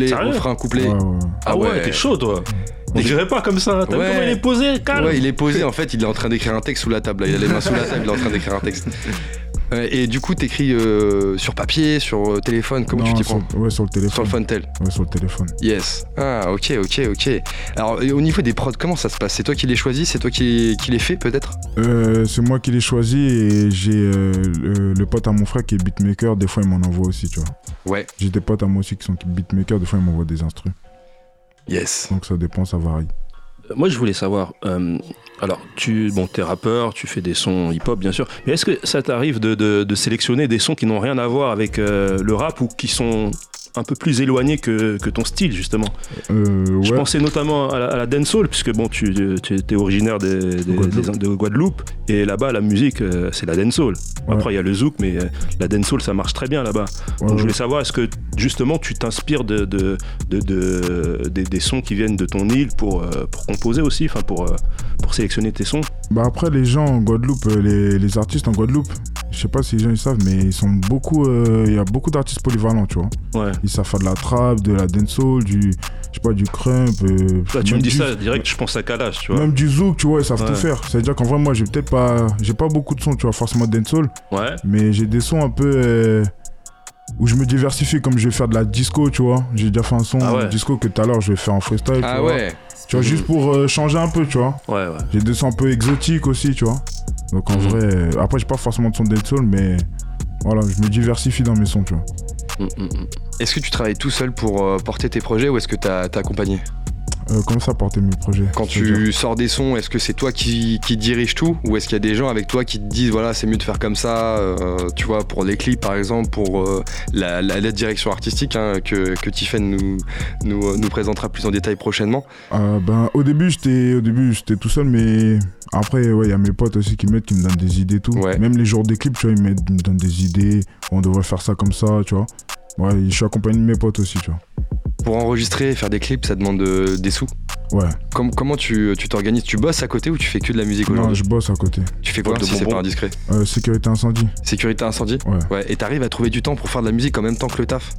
Sérieux refrain. Ouais, ouais, ouais. Ah ouais, t'es chaud toi. On dirait pas comme ça. T'as vu Ouais. comment il est posé, calme. Ouais, il est posé, en fait, il est en train d'écrire un texte sous la table. là. Il a les mains sous la table, il est en train d'écrire un texte. Euh, et du coup, t'écris euh, sur papier, sur euh, téléphone, comment tu t'y sur, prends Ouais, sur le téléphone. Sur le Funtel. Ouais, sur le téléphone. Yes. Ah, ok, ok, ok. Alors, au niveau des prods, comment ça se passe? C'est toi qui les choisis? C'est toi qui, qui les fais, peut-être? Euh, c'est moi qui l'ai choisi et j'ai euh, le, le pote à mon frère qui est beatmaker. Des fois, il m'en envoie aussi, tu vois. Ouais. J'ai des potes à moi aussi qui sont beatmakers. Des fois, ils m'envoient des instrus. Yes. Donc, ça dépend, ça varie. Moi, je voulais savoir. euh, alors, tu, bon, t'es rappeur, tu fais des sons hip-hop, bien sûr. Mais est-ce que ça t'arrive de, de- de sélectionner des sons qui n'ont rien à voir avec euh, le rap ou qui sont un peu plus éloignés que, que ton style, justement Euh, Je pensais notamment à la, à la dancehall, puisque bon, tu, tu es originaire des- des- Guadeloupe. des- de Guadeloupe, et là-bas, la musique, euh, c'est la dancehall. Ouais. Après, il y a le zouk, mais euh, la dancehall, ça marche très bien là-bas. Ouais, Donc, je voulais savoir, est-ce que justement, tu t'inspires de, de, de- de- des, des sons qui viennent de ton île pour, euh, pour composer aussi, enfin pour, euh, pour sélectionner tes sons? Bah après les gens en Guadeloupe, euh, les, les artistes en Guadeloupe, je sais pas si les gens ils savent, mais ils sont beaucoup, euh, il y a beaucoup d'artistes polyvalents, tu vois. Ouais. Ils savent faire de la trap, de la dancehall, du, je sais pas, du crump. euh, Là, tu me même dis du- ça direct, je pense à Kalash, tu vois. Même du zouk, tu vois, ils savent Ouais. tout faire. C'est à dire qu'en vrai, moi, j'ai peut-être pas, j'ai pas beaucoup de sons, tu vois, forcément dancehall, Ouais. mais j'ai des sons un peu euh, où je me diversifie, comme je vais faire de la disco, tu vois. J'ai déjà fait un son Ah ouais. disco que tout à l'heure je vais faire en freestyle. Ah tu vois. ouais. Tu vois, juste pour euh, changer un peu, tu vois. Ouais, ouais. J'ai des sons un peu exotiques aussi, tu vois. Donc en Mhm. vrai, euh, après j'ai pas forcément de son dancehall, mais voilà, je me diversifie dans mes sons, tu vois. Mm, mm, mm. Est-ce que tu travailles tout seul pour euh, porter tes projets ou est-ce que t'as t'as accompagné Euh, comment ça porter mes projets? Quand tu sors des sons, est-ce que c'est toi qui, qui dirige tout ou est-ce qu'il y a des gens avec toi qui te disent voilà c'est mieux de faire comme ça, euh, tu vois pour les clips par exemple, pour euh, la, la- la direction artistique hein, que, que Tiffen nous, nous, nous présentera plus en détail prochainement? Euh, ben, au début, j'étais tout seul, mais après, ouais, il y a mes potes aussi qui m'aident, qui me donnent des idées, tout. Ouais. Même les jours des clips, tu vois, ils me donnent des idées. On devrait faire ça comme ça, tu vois. Ouais, je suis accompagné de mes potes aussi, tu vois. Pour enregistrer et faire des clips, ça demande de- des sous? Ouais. Com- comment tu tu t'organises? Tu bosses à côté ou tu fais que de la musique Non, aujourd'hui? je bosse à côté. Tu fais quoi de si c'est pas indiscret? Euh, sécurité incendie. Sécurité incendie? Ouais. Et t'arrives à trouver du temps pour faire de la musique en même temps que le taf?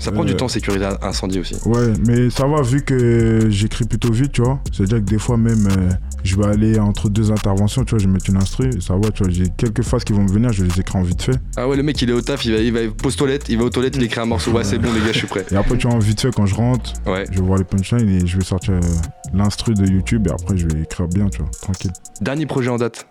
Ça prend du Euh, temps, sécurité incendie aussi. Ouais, mais ça va vu que j'écris plutôt vite, tu vois. C'est-à-dire que des fois même, euh, je vais aller entre deux interventions, tu vois, je vais mettre une instru, ça va, tu vois. J'ai quelques phases qui vont me venir, je les écris en vite fait. Ah ouais, le mec il est au taf, il va, il va pose toilette, il va aux toilettes, il écrit un morceau. Ouais, c'est bon les gars, je suis prêt. Et après, tu vois, en vite fait, quand je rentre, Ouais. je vais voir les punchlines et je vais sortir euh, l'instru de YouTube et après, je vais écrire bien, tu vois, tranquille. Dernier projet en date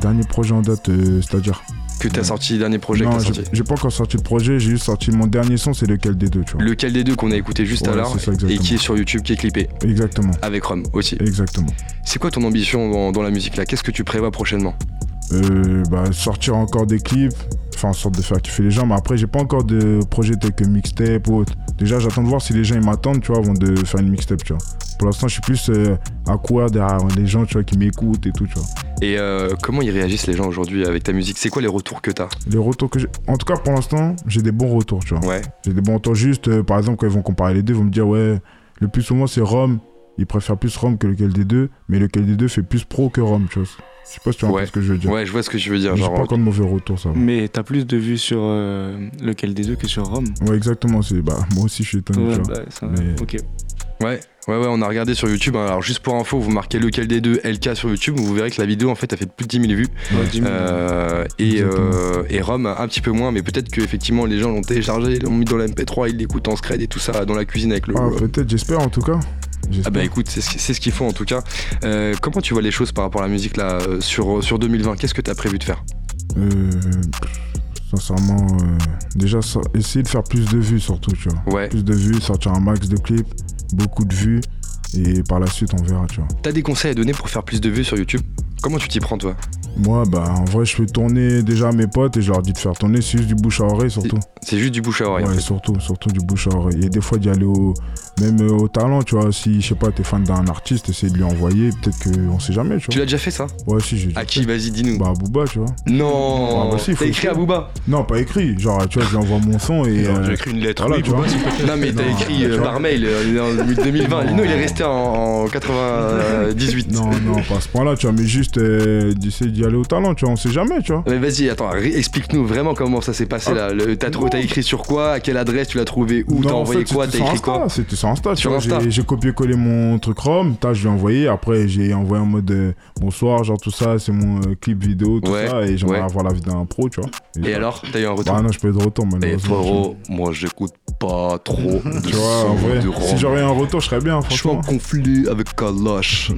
Dernier projet en date, euh, c'est-à-dire que t'as sorti, dernier projet Non, que sorti. j'ai pas encore sorti de projet, j'ai juste sorti mon dernier son, c'est lequel des deux, tu vois. Lequel des deux qu'on a écouté juste à Ouais, l'heure c'est ça, et qui est sur YouTube, qui est clippé Exactement, avec Rome aussi. exactement. C'est quoi ton ambition dans, dans la musique là? Qu'est-ce que tu prévois prochainement? Euh, bah, sortir encore des clips, faire en sorte de faire kiffer les gens, mais après, j'ai pas encore de projet tel que mixtape ou autre. Déjà, j'attends de voir si les gens ils m'attendent, tu vois, avant de faire une mixtape, tu vois. Pour l'instant, je suis plus euh, à courir derrière les gens, tu vois, qui m'écoutent et tout, tu vois. Et euh, comment ils réagissent les gens aujourd'hui avec ta musique? C'est quoi les retours que t'as? Les retours que j'ai. En tout cas, pour l'instant, j'ai des bons retours, tu vois. Ouais. J'ai des bons retours juste, euh, par exemple, quand ils vont comparer les deux, ils vont me dire, ouais, le plus souvent, c'est Rome. Ils préfèrent plus Rome que lequel des deux, mais lequel des deux fait plus pro que Rome, tu vois. Je sais pas si tu vois Ouais. ce que je veux dire. Ouais, je vois ce que tu veux dire. J'ai pas encore de mauvais retours, ça va. Mais t'as plus de vues sur euh, lequel des deux que sur Rome. Ouais, exactement. C'est... Bah, moi aussi, je suis étonné, Ouais, bah, ça- Mais- Ok. Ouais, ouais, ouais, on a regardé sur YouTube. hein. Alors, juste pour info, vous marquez lequel des deux LK sur YouTube, vous verrez que la vidéo en fait a fait plus de 10 000 vues. Ouais, 10 000. Euh, et, euh, et Rome un petit peu moins, mais peut-être que effectivement les gens l'ont téléchargé, l'ont mis dans la MP3, ils l'écoutent en scred et tout ça dans la cuisine avec le. Ah, peut-être, j'espère en tout cas. Ah bah écoute, c'est ce, c'est ce qu'il faut en tout cas. Euh, comment tu vois les choses par rapport à la musique là euh, sur, sur 2020 Qu'est-ce que tu as prévu de faire? Euh, sincèrement, euh, déjà, essayer de faire plus de vues surtout, tu vois. Ouais. Plus de vues, sortir un max de clips, beaucoup de vues, et par la suite, on verra, tu vois. T'as des conseils à donner pour faire plus de vues sur YouTube? Comment tu t'y prends toi? Moi, bah, en vrai, je fais tourner déjà à mes potes et je leur dis de faire tourner, c'est juste du bouche à oreille surtout. C'est juste du bouche à oreille. en Ouais, fait. surtout, surtout du bouche à oreille. Et des fois d'y aller au, même euh, au talent, tu vois. Si, je sais pas, t'es fan d'un artiste, essayer de lui envoyer, peut-être qu'on sait jamais, tu Tu vois. l'as déjà fait ça? Ouais, si, j'ai. À qui Vas-y, dis-nous. Bah, à Booba, tu vois. non Ah, bah si, T'as écrit à. Booba Non, pas écrit. Genre, tu vois, je lui envoie mon son et. Alors, euh, J'ai écrit une lettre. voilà, oui, tu vois. Non mais t'as écrit euh, tu par mail euh, en 2020. Non. Non, il est resté en, en 98. Non, non, pas à ce point-là, tu vois, mais juste euh, d'essayer d'y aller au talent, tu vois, on sait jamais, tu vois. Mais vas-y, attends, explique-nous vraiment comment ça s'est passé là. T'as t'as écrit sur quoi? À quelle adresse tu l'as trouvé? Où? T'as en envoyé fait, quoi? T'as écrit quoi? C'était sur Insta, tu Sur vois. Insta. J'ai- copié-collé mon truc t'as, je l'ai envoyé. Après, j'ai envoyé en mode euh, bonsoir, genre tout ça, c'est mon euh, clip vidéo, tout Ouais, ça. Et j'aimerais ouais. avoir la vie d'un pro, tu vois. Et alors T'as eu un retour? Bah non, je peux être de retour, Et malheureusement. frérot, moi j'écoute pas trop de Tu vois, en son vrai, de si j'aurais eu un retour, je serais bien, Je suis en franchement. conflit avec Kalash.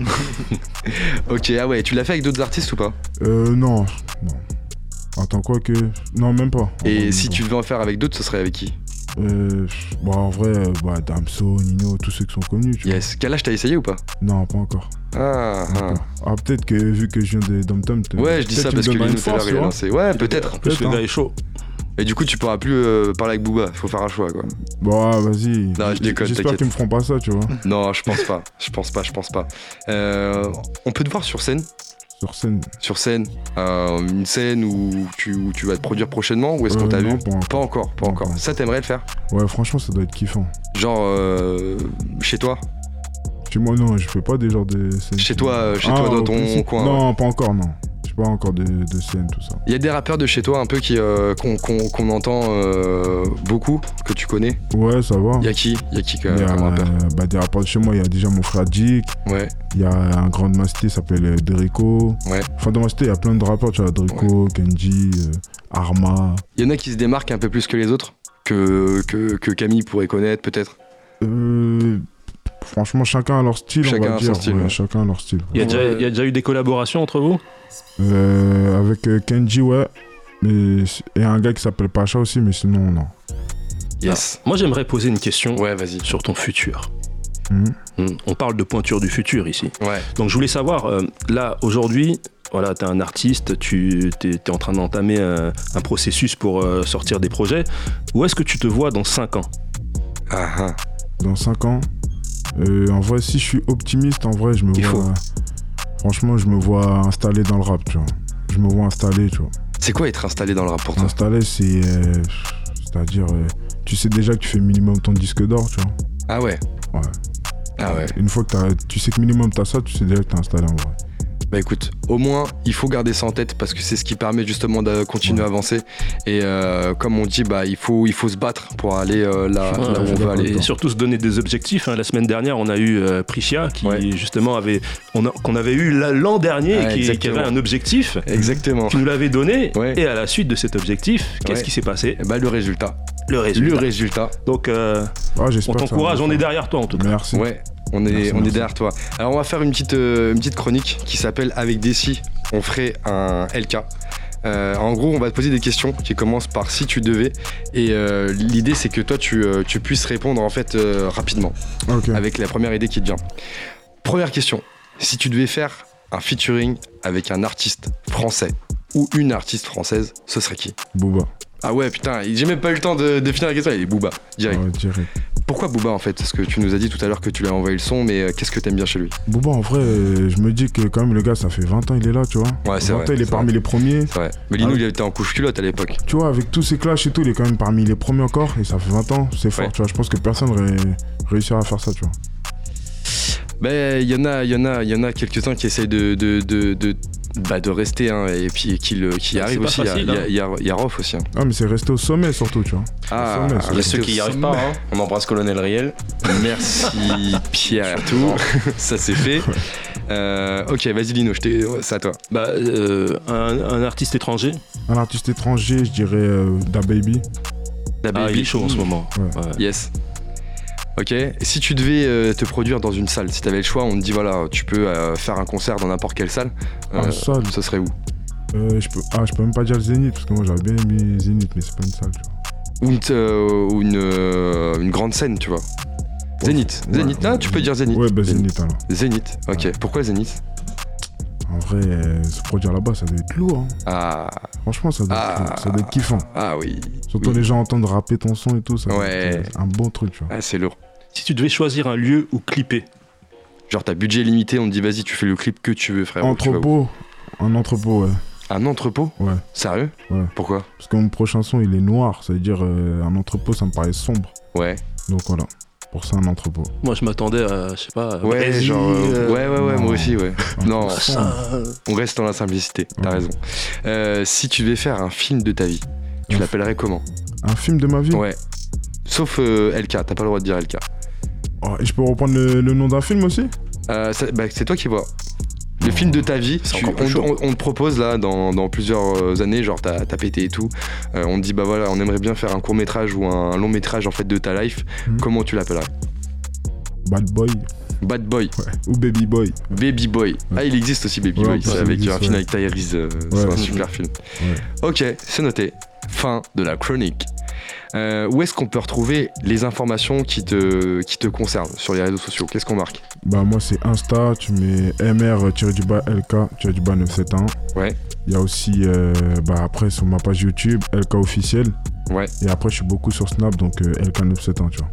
ok, ah ouais, tu l'as fait avec d'autres artistes ou pas? Euh, non, non. Attends, quoi que. Non, même pas. Et si pas. tu devais en faire avec d'autres, ce serait avec qui? Euh, bah, en vrai, euh, bah, Damso, Nino, tous ceux qui sont connus, tu Yes. Kalash, t'as essayé ou pas? Vois. Non, pas encore. Ah, ah. Ah, peut-être que vu que je viens de Dom Tom. Ouais, je dis ça parce que Lino tout à l'heure il. Ouais, peut-être. En plus, le hein. gars est chaud. Et du coup, tu pourras plus euh, parler avec Booba. Faut faire un choix, quoi. Bon, ah, vas-y. Non, je déconne, J'espère qu'ils me feront pas ça, tu vois. Non, je pense pas. Je pense pas, je pense pas. Euh, on peut te voir sur scène? Sur scène. Sur scène euh, Une scène où tu, où tu vas te produire prochainement Ou est-ce qu'on Euh, t'a vu pas encore. Pas encore, pas encore. Ça, t'aimerais le faire Ouais, franchement, ça doit être kiffant. Genre, euh, chez toi Chez moi, non, je fais pas des genres de scènes. Chez toi, chez Ah, toi, dans au ton coin Non, pas encore, non. Pas encore de, de scène, tout ça. Il y a des rappeurs de chez toi un peu qui euh, qu'on entend euh, beaucoup, que tu connais. Ouais, ça va. Il y a qui? Il y a qui Il y a, comme rappeur? bah, des rappeurs de chez moi, il y a déjà mon frère Dick. Ouais. Il y a un grand Masté, s'appelle euh, Derico. Ouais. Enfin, de Masté, il y a plein de rappeurs, tu vois. Derico, Kenji, euh, Arma. Il y en a qui se démarquent un peu plus que les autres que, que, que Camille pourrait connaître peut-être? Euh, franchement, chacun a leur style, Chacun on a va son dire. style, Ouais, ouais. Chacun a leur style. Il y, a déjà, il y a déjà eu des collaborations entre vous? Euh, avec euh, Kenji, ouais. Mais, et un gars qui s'appelle Pacha aussi, mais sinon, non. Yes. Moi, j'aimerais poser une question Ouais, vas-y. sur ton futur. Mhm. Hmm, On parle de pointure du futur ici. Ouais. Donc je voulais savoir, euh, là aujourd'hui, voilà, tu es un artiste, tu es, en train d'entamer un, un processus pour euh, sortir des projets. Où est-ce que tu te vois dans 5 ans? Ah, ah. Dans 5 ans, euh, en vrai, si je suis optimiste, en vrai, je me Il vois. faut. Franchement, je me vois installé dans le rap, tu vois. Je me vois installé, tu vois. C'est quoi être installé dans le rap pour toi Installé, c'est. euh, C'est-à-dire, euh, tu sais déjà que tu fais minimum ton disque d'or, tu vois. Ah ouais Ouais. Ah ouais. Une fois que t'as- tu sais que minimum t'as ça, tu sais déjà que t'es installé en vrai. Bah écoute, au moins il faut garder ça en tête parce que c'est ce qui permet justement de continuer à avancer. Et euh, comme on dit, bah il faut, il faut se battre pour aller euh, là, Ouais, là où on veut aller. Et surtout se donner des objectifs. hein. La semaine dernière, on a eu euh, Priscia qui justement avait, on a- qu'on avait eu l'an dernier, Ouais, qui, qui avait un objectif. Exactement. Tu nous l'avais donné. Et à la suite de cet objectif, qu'est-ce Ouais. qui s'est passé? Bah le résultat. Le résultat. Le résultat. Donc, euh, Ah, on t'encourage, on est derrière toi en tout cas. Merci. Ouais, on est, Merci, on est derrière toi. Alors on va faire une petite, euh, une petite chronique qui s'appelle Avec Desi, on ferait un LK. Euh, en gros, on va te poser des questions qui commencent par si tu devais. Et euh, l'idée, c'est que toi, tu, euh, tu puisses répondre en fait rapidement. Avec la première idée qui te vient. Première question. Si tu devais faire un featuring avec un artiste français ou une artiste française, ce serait qui? Booba. Ah ouais, putain, j'ai même pas eu le temps de, de finir la question. Il est Booba, direct. Ouais, direct. Pourquoi Booba en fait? Parce que tu nous as dit tout à l'heure que tu lui as envoyé le son, mais euh, qu'est-ce que t'aimes bien chez lui? Booba, en vrai, euh, je me dis que quand même, le gars, ça fait 20 ans, il est là, tu vois. Ouais, c'est 20 vrai, ans, il est parmi vrai. les premiers. Vrai. Mais Lino, Ah. il était en couche culotte à l'époque. Tu vois, avec tous ces clashs et tout, il est quand même parmi les premiers encore, et ça fait 20 ans, c'est fort, Ouais. tu vois. Je pense que personne n'aurait réussi à faire ça, tu vois. Ben, il y en a, il y en a, il y en a quelques-uns qui essayent de, de, de, de, bah, de rester, hein, et puis qui, le- qui arrivent pas aussi. Il y a- y, a- hein. il y a- il y a Rof aussi. hein. Ah, mais c'est resté au sommet, surtout, tu vois. Ah, Au sommet, il y a ceux qui y arrivent pas, hein. on embrasse Colonel Riel. Merci Pierre et tout. ça c'est fait. Euh, ok, vas-y Lino, je t'ai- c'est à toi. Bah, euh, un, un artiste étranger. Un artiste étranger, je dirais euh, Da Baby. Da Ah, il est chaud en ce moment. Ouais. Ouais. Yes. Ok, si tu devais euh, te produire dans une salle, si tu avais le choix, on te dit voilà, tu peux euh, faire un concert dans n'importe quelle salle, Ah, euh, salle. ce serait où? Euh, je peux... Ah, je peux même pas dire Zénith, parce que moi, j'aurais bien aimé Zénith, mais c'est pas une salle, tu vois. Ou une, une grande scène, tu vois. Zénith, Ouais, Zénith, ouais, ah, tu peux dire Zénith. Ouais, bah Zénith, alors. Zénith, ok. Pourquoi Zénith? En vrai, euh, se produire là-bas, ça doit être lourd. hein. Ah, Franchement, ça doit, Ah. être, ça doit être kiffant. ah oui. Surtout oui. les gens entendent rapper ton son et tout, ça Ouais. être euh, un bon truc, tu vois. Ah, c'est lourd. Si tu devais choisir un lieu où clipper, Genre, t'as budget limité, on te dit vas-y, tu fais le clip que tu veux, frère. entrepôt, un entrepôt, ouais. Un entrepôt? Ouais, Sérieux? Ouais. Pourquoi? Parce que mon prochain son, il est noir, ça veut dire euh, un entrepôt, ça me paraît sombre. Ouais. Donc voilà. Pour ça, un entrepôt. Moi, je m'attendais à, je sais pas, à Ouais, Brésil, genre. euh, euh, ouais, ouais, ouais, non. moi aussi, ouais. Non, ça, on reste dans la simplicité, t'as Ouais. raison. Euh, si tu devais faire un film de ta vie, tu l'appellerais comment? Un film de ma vie? Ouais. Sauf euh, LK, t'as pas le droit de dire LK. Oh, et je peux reprendre le, le nom d'un film aussi? Euh, ça- bah, c'est toi qui vois. Le film de ta vie, tu- on, chaud. on- on te propose là dans, dans plusieurs euh, années, genre t'as pété et tout. Euh, on te dit bah voilà, on aimerait bien faire un court métrage ou un long métrage en fait de ta life. Mhm. Comment tu l'appellerais? Bad Boy Bad Boy, ouais. ou Baby Boy. Baby Boy. Ah il existe aussi Baby Boy, c'est avec existe, un film avec Tyrese, euh, c'est un super film. Ok, c'est noté. Fin de la chronique. Euh, où est-ce qu'on peut retrouver les informations qui te, qui te concernent sur les réseaux sociaux? Qu'est-ce qu'on marque? Bah moi c'est Insta, tu mets MR-LK-971. Ouais. Il y a aussi euh, bah après sur ma page YouTube LK officiel. Ouais. Et après je suis beaucoup sur Snap donc euh, LK971 tu vois.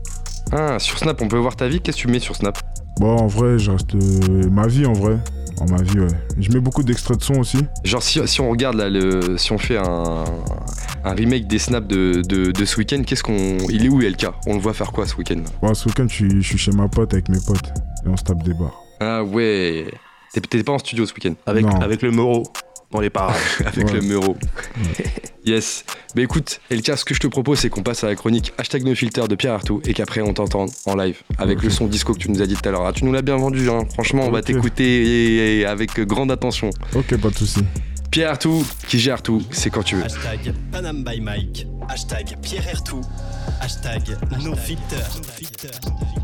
Ah, sur Snap, on peut voir ta vie Qu'est-ce que tu mets sur Snap? Bon en vrai je reste euh, ma vie en vrai. En ma vie ouais. Je mets beaucoup d'extraits de son aussi. Genre si, si on regarde là, le, si on fait un, un remake des snaps de, de, de ce week-end, qu'est-ce qu'on, il est où LK On le voit faire quoi ce week-end là? Bon, ce week-end je suis, je suis chez ma pote avec mes potes et on se tape des bars. Ah ouais. T'es- T'étais pas en studio ce week-end? Avec, Non. avec le Moro dans les parages. avec Ouais. le Meuro. yes. Bah écoute, LK, ce que je te propose, c'est qu'on passe à la chronique hashtag no filter de Pierre Artout et qu'après on t'entende en live avec le son disco que tu nous as dit tout à l'heure. Ah, tu nous l'as bien vendu, hein. franchement, on va t'écouter avec grande attention. Ok pas de soucis. Pierre Artout, qui gère tout, c'est quand tu veux. Hashtag Panam by Mike. Hashtag Pierre Ertou. Hashtag.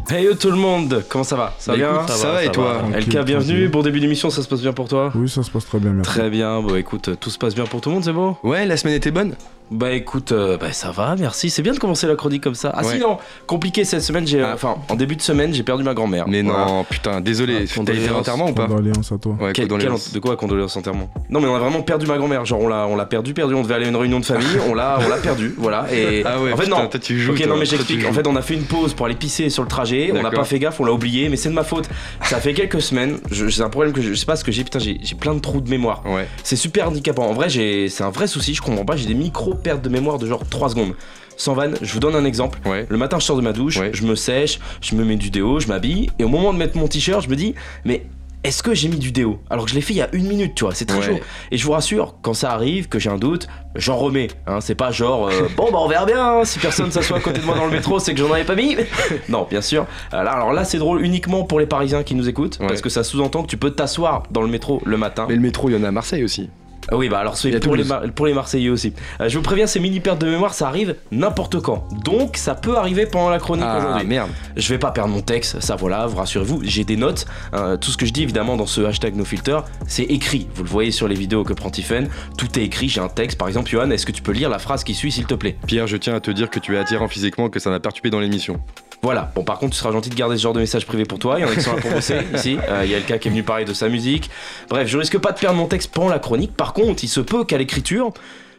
Hey yo tout le monde, comment ça va? Ça va Bah, bien? ça va et toi? LK, Tranquille, bienvenue, bon début d'émission, ça se passe bien pour toi? Oui ça se passe très bien merci. Très bien, bon écoute, tout se passe bien pour tout le monde, c'est beau Ouais, la semaine était bonne Bah écoute, euh, bah, ça va, merci. C'est bien de commencer la chronique comme ça. Ah Ouais. sinon, compliqué cette semaine, j'ai, Ah. enfin en début de semaine, j'ai perdu ma grand-mère. Mais Voilà. non, putain, désolé. Ah, T'as été l'enterrement ou pas Condoléances à toi. Ouais, Quel- condoléances. quel- de quoi condoléances enterrement? Non mais on a vraiment perdu ma grand-mère. Genre on l'a, on l'a perdu, perdu. On devait aller à une réunion de famille, on l'a, on l'a perdu. Voilà. Et Ah ouais, en fait putain, non. toi, tu joues, ok toi. non mais j'explique. En fait on a fait une pause pour aller pisser sur le trajet. On n'a pas fait gaffe, on l'a oublié. Mais c'est de ma faute. Ça fait quelques semaines. C'est un problème que je, je sais pas ce que j'ai. Putain j'ai, j'ai plein de trous de mémoire. Ouais. C'est super handicapant. En vrai j'ai, c'est un vrai souci. Je comprends pas. J'ai des micro pertes de mémoire de genre 3 secondes. Sans vanne, je vous donne un exemple. Ouais. Le matin, je sors de ma douche, Ouais. je me sèche, je me mets du déo, je m'habille, et au moment de mettre mon t-shirt, je me dis, mais est-ce que j'ai mis du déo? Alors que je l'ai fait il y a une minute, tu vois, c'est très Ouais. chaud. Et je vous rassure, quand ça arrive, que j'ai un doute, j'en remets. Hein, c'est pas genre, euh, bon bah on verra bien, hein, si personne s'assoit à côté de moi dans le métro, c'est que j'en avais pas mis. non, bien sûr. Euh, alors là, c'est drôle uniquement pour les Parisiens qui nous écoutent, Ouais. parce que ça sous-entend que tu peux t'asseoir dans le métro le matin. Mais le métro, il y en a à Marseille aussi. Ah oui, bah alors c'est pour les, pour les Marseillais aussi. Euh, je vous préviens, ces mini pertes de mémoire, ça arrive n'importe quand. Donc ça peut arriver pendant la chronique Ah aujourd'hui. merde. Je vais pas perdre mon texte, ça voilà, vous rassurez-vous, j'ai des notes. Euh, tout ce que je dis évidemment dans ce hashtag NoFilter, c'est écrit. Vous le voyez sur les vidéos que prend Tiffen, tout est écrit, j'ai un texte. Par exemple, Johan, est-ce que tu peux lire la phrase qui suit s'il te plaît? Pierre, je tiens à te dire que tu es attirant physiquement, que ça m'a perturbé dans l'émission. Voilà, bon par contre tu seras gentil de garder ce genre de message privé pour toi, il y en a qui sont là pour bosser. Ici, Euh, il y a le cas qui est venu parler de sa musique. Bref, je risque pas de perdre mon texte pendant la chronique, par contre il se peut qu'à l'écriture,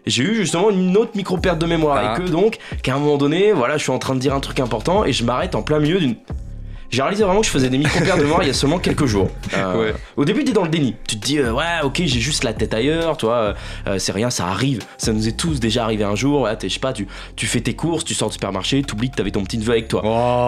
j'ai eu justement une autre micro perte de mémoire. Ah. et que donc qu'à un moment donné, voilà, je suis en train de dire un truc important et je m'arrête en plein milieu d'une... J'ai réalisé vraiment que je faisais des micro pertes de mémoire il y a seulement quelques jours. Euh, Ouais. Au début, t'es dans le déni. Tu te dis, euh, ouais, ok, j'ai juste la tête ailleurs, toi, euh, c'est rien, ça arrive. Ça nous est tous déjà arrivé un jour. Ouais, je sais pas, tu, tu fais tes courses, tu sors du supermarché, t'oublies que t'avais ton petit neveu avec toi.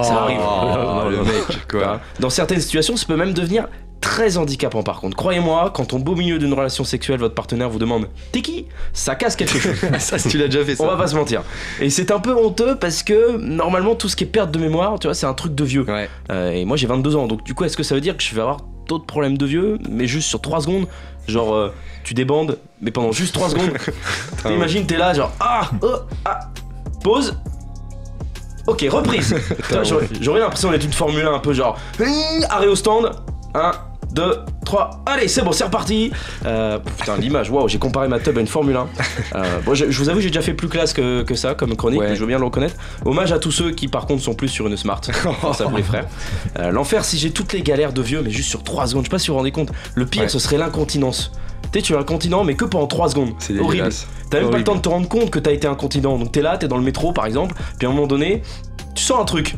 ça arrive. Oh, le mec, quoi. Dans certaines situations, ça peut même devenir très handicapant par contre. Croyez-moi, quand au beau milieu d'une relation sexuelle, votre partenaire vous demande T'es qui? Ça casse quelque chose. ça, si tu l'as déjà fait, ça. On va pas se mentir. Et c'est un peu honteux parce que normalement, tout ce qui est perte de mémoire, tu vois, c'est un truc de vieux. Ouais. Euh, et moi j'ai 22 ans, donc du coup, est-ce que ça veut dire que je vais avoir d'autres problèmes de vieux, mais juste sur 3 secondes? Genre, euh, tu débandes, mais pendant juste 3 secondes. T'imagines, t'es là, genre, ah, oh, ah, pause. Ok, reprise. J'aurais l'impression d'être une Formule 1 un peu genre, hum, arrêt au stand. 1, 2, 3, allez, c'est bon, c'est reparti. Euh, putain, l'image, waouh, j'ai comparé ma tub à une Formule 1. Euh, bon, je, je vous avoue, j'ai déjà fait plus classe que, que ça comme chronique, Ouais. mais je veux bien le reconnaître. Hommage à tous ceux qui, par contre, sont plus sur une Smart. ça vous les frères. Euh, L'enfer, si j'ai toutes les galères de vieux, mais juste sur 3 secondes, je sais pas si vous vous rendez compte. Le pire, Ouais. ce serait l'incontinence. Tu sais, tu es incontinent, mais que pendant 3 secondes. C'est Horrible. T'as même pas le temps de te rendre compte que t'as été incontinent. Donc t'es là, t'es dans le métro par exemple, puis à un moment donné, tu sens un truc.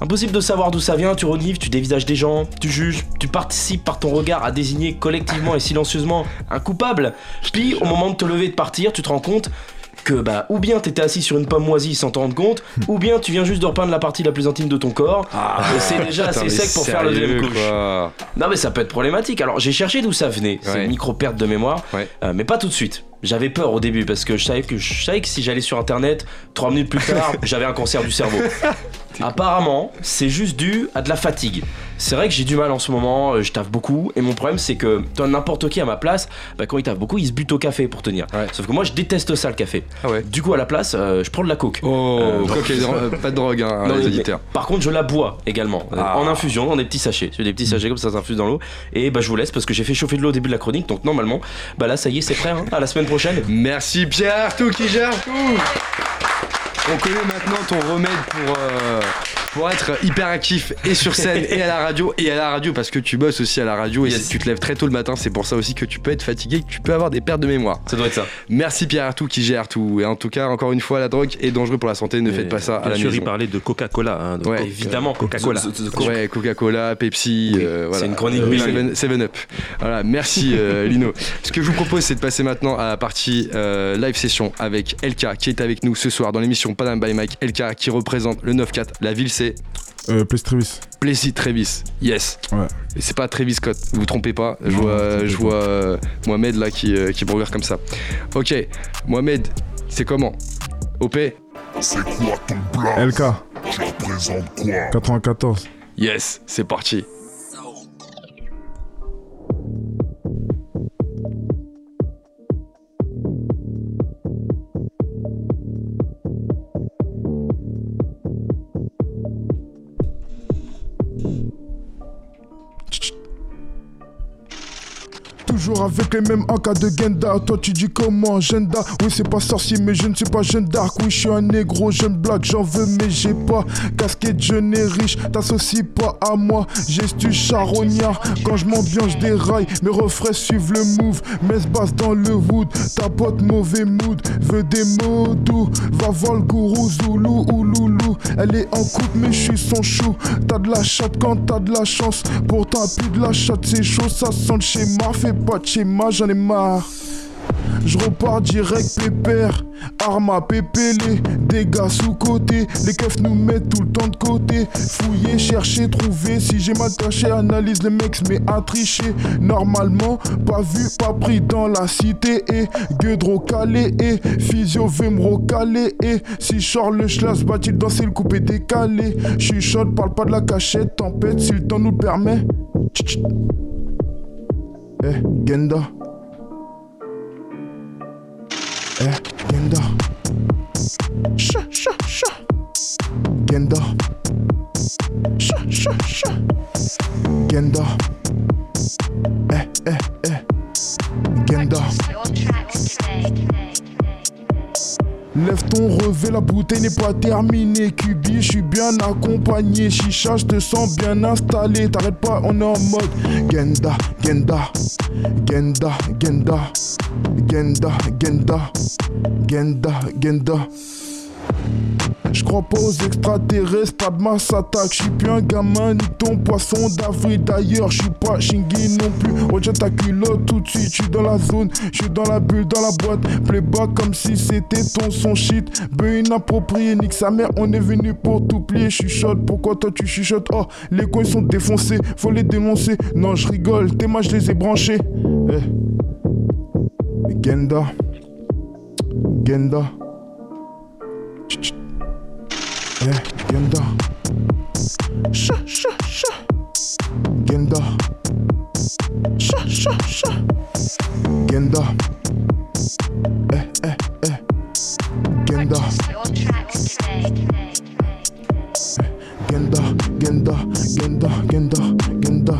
Impossible de savoir d'où ça vient, tu renives, tu dévisages des gens, tu juges, tu participes par ton regard à désigner collectivement et silencieusement un coupable. Puis au moment de te lever et de partir, tu te rends compte que bah ou bien t'étais assis sur une pomme moisie sans t'en rendre compte, ou bien tu viens juste de repeindre la partie la plus intime de ton corps. et c'est déjà assez sec pour faire la deuxième couche. quoi. Non mais ça peut être problématique. Alors j'ai cherché d'où ça venait, c'est une micro perte de mémoire, Euh, mais pas tout de suite. J'avais peur au début parce que je savais que je savais que si j'allais sur internet, trois minutes plus tard, j'avais un cancer du cerveau. Apparemment, c'est juste dû à de la fatigue. C'est vrai que j'ai du mal en ce moment, euh, je taffe beaucoup, et mon problème c'est que toi, n'importe qui à ma place, bah, quand il taffe beaucoup, il se bute au café pour tenir. Sauf que moi je déteste ça le café. Du coup à la place, euh, je prends de la coke. Ah Oh, Euh, euh, pas de drogue, hein, non, les auditeurs. Par contre, je la bois également, Ah. en infusion, dans des petits sachets. J'ai des petits sachets comme ça, ça s'infuse dans l'eau. Et bah, je vous laisse parce que j'ai fait chauffer de l'eau au début de la chronique, donc normalement, bah là, ça y est, c'est prêt. hein. À la semaine prochaine. Merci Pierre, tout qui gère tout. On connaît maintenant ton remède pour, euh, pour être hyper actif et sur scène et à la radio. Et à la radio parce que tu bosses aussi à la radio et Yes. tu te lèves très tôt le matin. C'est pour ça aussi que tu peux être fatigué, que tu peux avoir des pertes de mémoire. Ça doit être ça. Merci Pierre Artout qui gère tout. Et en tout cas, encore une fois, la drogue est dangereuse pour la santé. Ne faites pas ça à la maison. parlait de Coca-Cola. hein, Ouais, évidemment. Coca-Cola. The- the- Ouais, Coca-Cola, Pepsi, euh, voilà. c'est une chronique Euh, bilingue. 7 Up. Voilà, merci euh, Lino. Ce que je vous propose, c'est de passer maintenant à la partie euh, live session avec LK qui est avec nous ce soir dans l'émission Panam by Mike. LK qui représente le 9-4. La ville, c'est Euh, Place Travis. Plessis Travis. Yes. Ouais. Et c'est pas Travis Scott, vous vous trompez pas. Je vois, je vois euh, Mohamed là qui, euh, qui comme ça. Ok, Mohamed, c'est comment? OP C'est quoi ton plan? LK. Tu représentes quoi? 94. Yes, c'est parti. Avec les mêmes en cas de Genda. Toi tu dis comment Genda? Oui c'est pas sorcier mais je ne suis pas jeune dark. Oui je suis un négro, jeune blague, j'en veux mais j'ai pas. Casquette jeune et riche, t'associes pas à moi. Gestu charognard, quand je m'ambiance des rails. Mes refrains suivent le move, messe basse dans le wood. Ta pote mauvais mood, veut des mots doux. Va voir le gourou Zoulou ou Loulou. Elle est en couple mais je suis son chou. T'as de la chatte quand t'as de la chance. Pourtant plus de la chatte c'est chaud, ça sent le schéma. Fais pas schéma, j'en ai marre. Je repars direct pépère, arme à pépé, les dégâts sous côté, les keufs nous mettent tout le temps de côté. Fouiller, chercher, trouver, si j'ai mal analyse les mecs, mais à tricher. Normalement, pas vu, pas pris dans la cité, et gueudro calé, et physio veut me recaler, et si Charles le schlass bat-il danser le coupé décalé. Chuchote, parle pas de la cachette, tempête si le temps nous le permet. Eh, Genda. Eh, Genda. Cha, cha, cha. Genda. Cha, cha, cha. Genda. Eh, eh, eh. Genda. Lève ton revêt, la bouteille n'est pas terminée. Cubi, je suis bien accompagné. Chicha, je te sens bien installé. T'arrêtes pas, on est en mode Genda, Genda, Genda, Genda, Genda, Genda, Genda, Genda. Je crois pas aux extraterrestres, pas de masse attaque. Je suis plus un gamin, ni ton poisson d'avril. D'ailleurs, je suis pas Shingi non plus. Regarde ta culotte tout de suite. Je suis dans la zone, je suis dans la bulle, dans la boîte. Playback comme si c'était ton son shit. Peu inapproprié, nique sa mère. On est venu pour tout plier. Chaud, pourquoi toi tu chuchotes? Oh, les coins sont défoncés, faut les dénoncer. Non, je rigole, tes je les ai branchés. Eh. Genda. Genda. Chut, chut. Eh, Genda. Cha, cha, cha. Genda. Cha, cha, cha. Genda. Eh, eh, eh. Genda. Genda, Genda, Genda, Genda, Genda, Genda,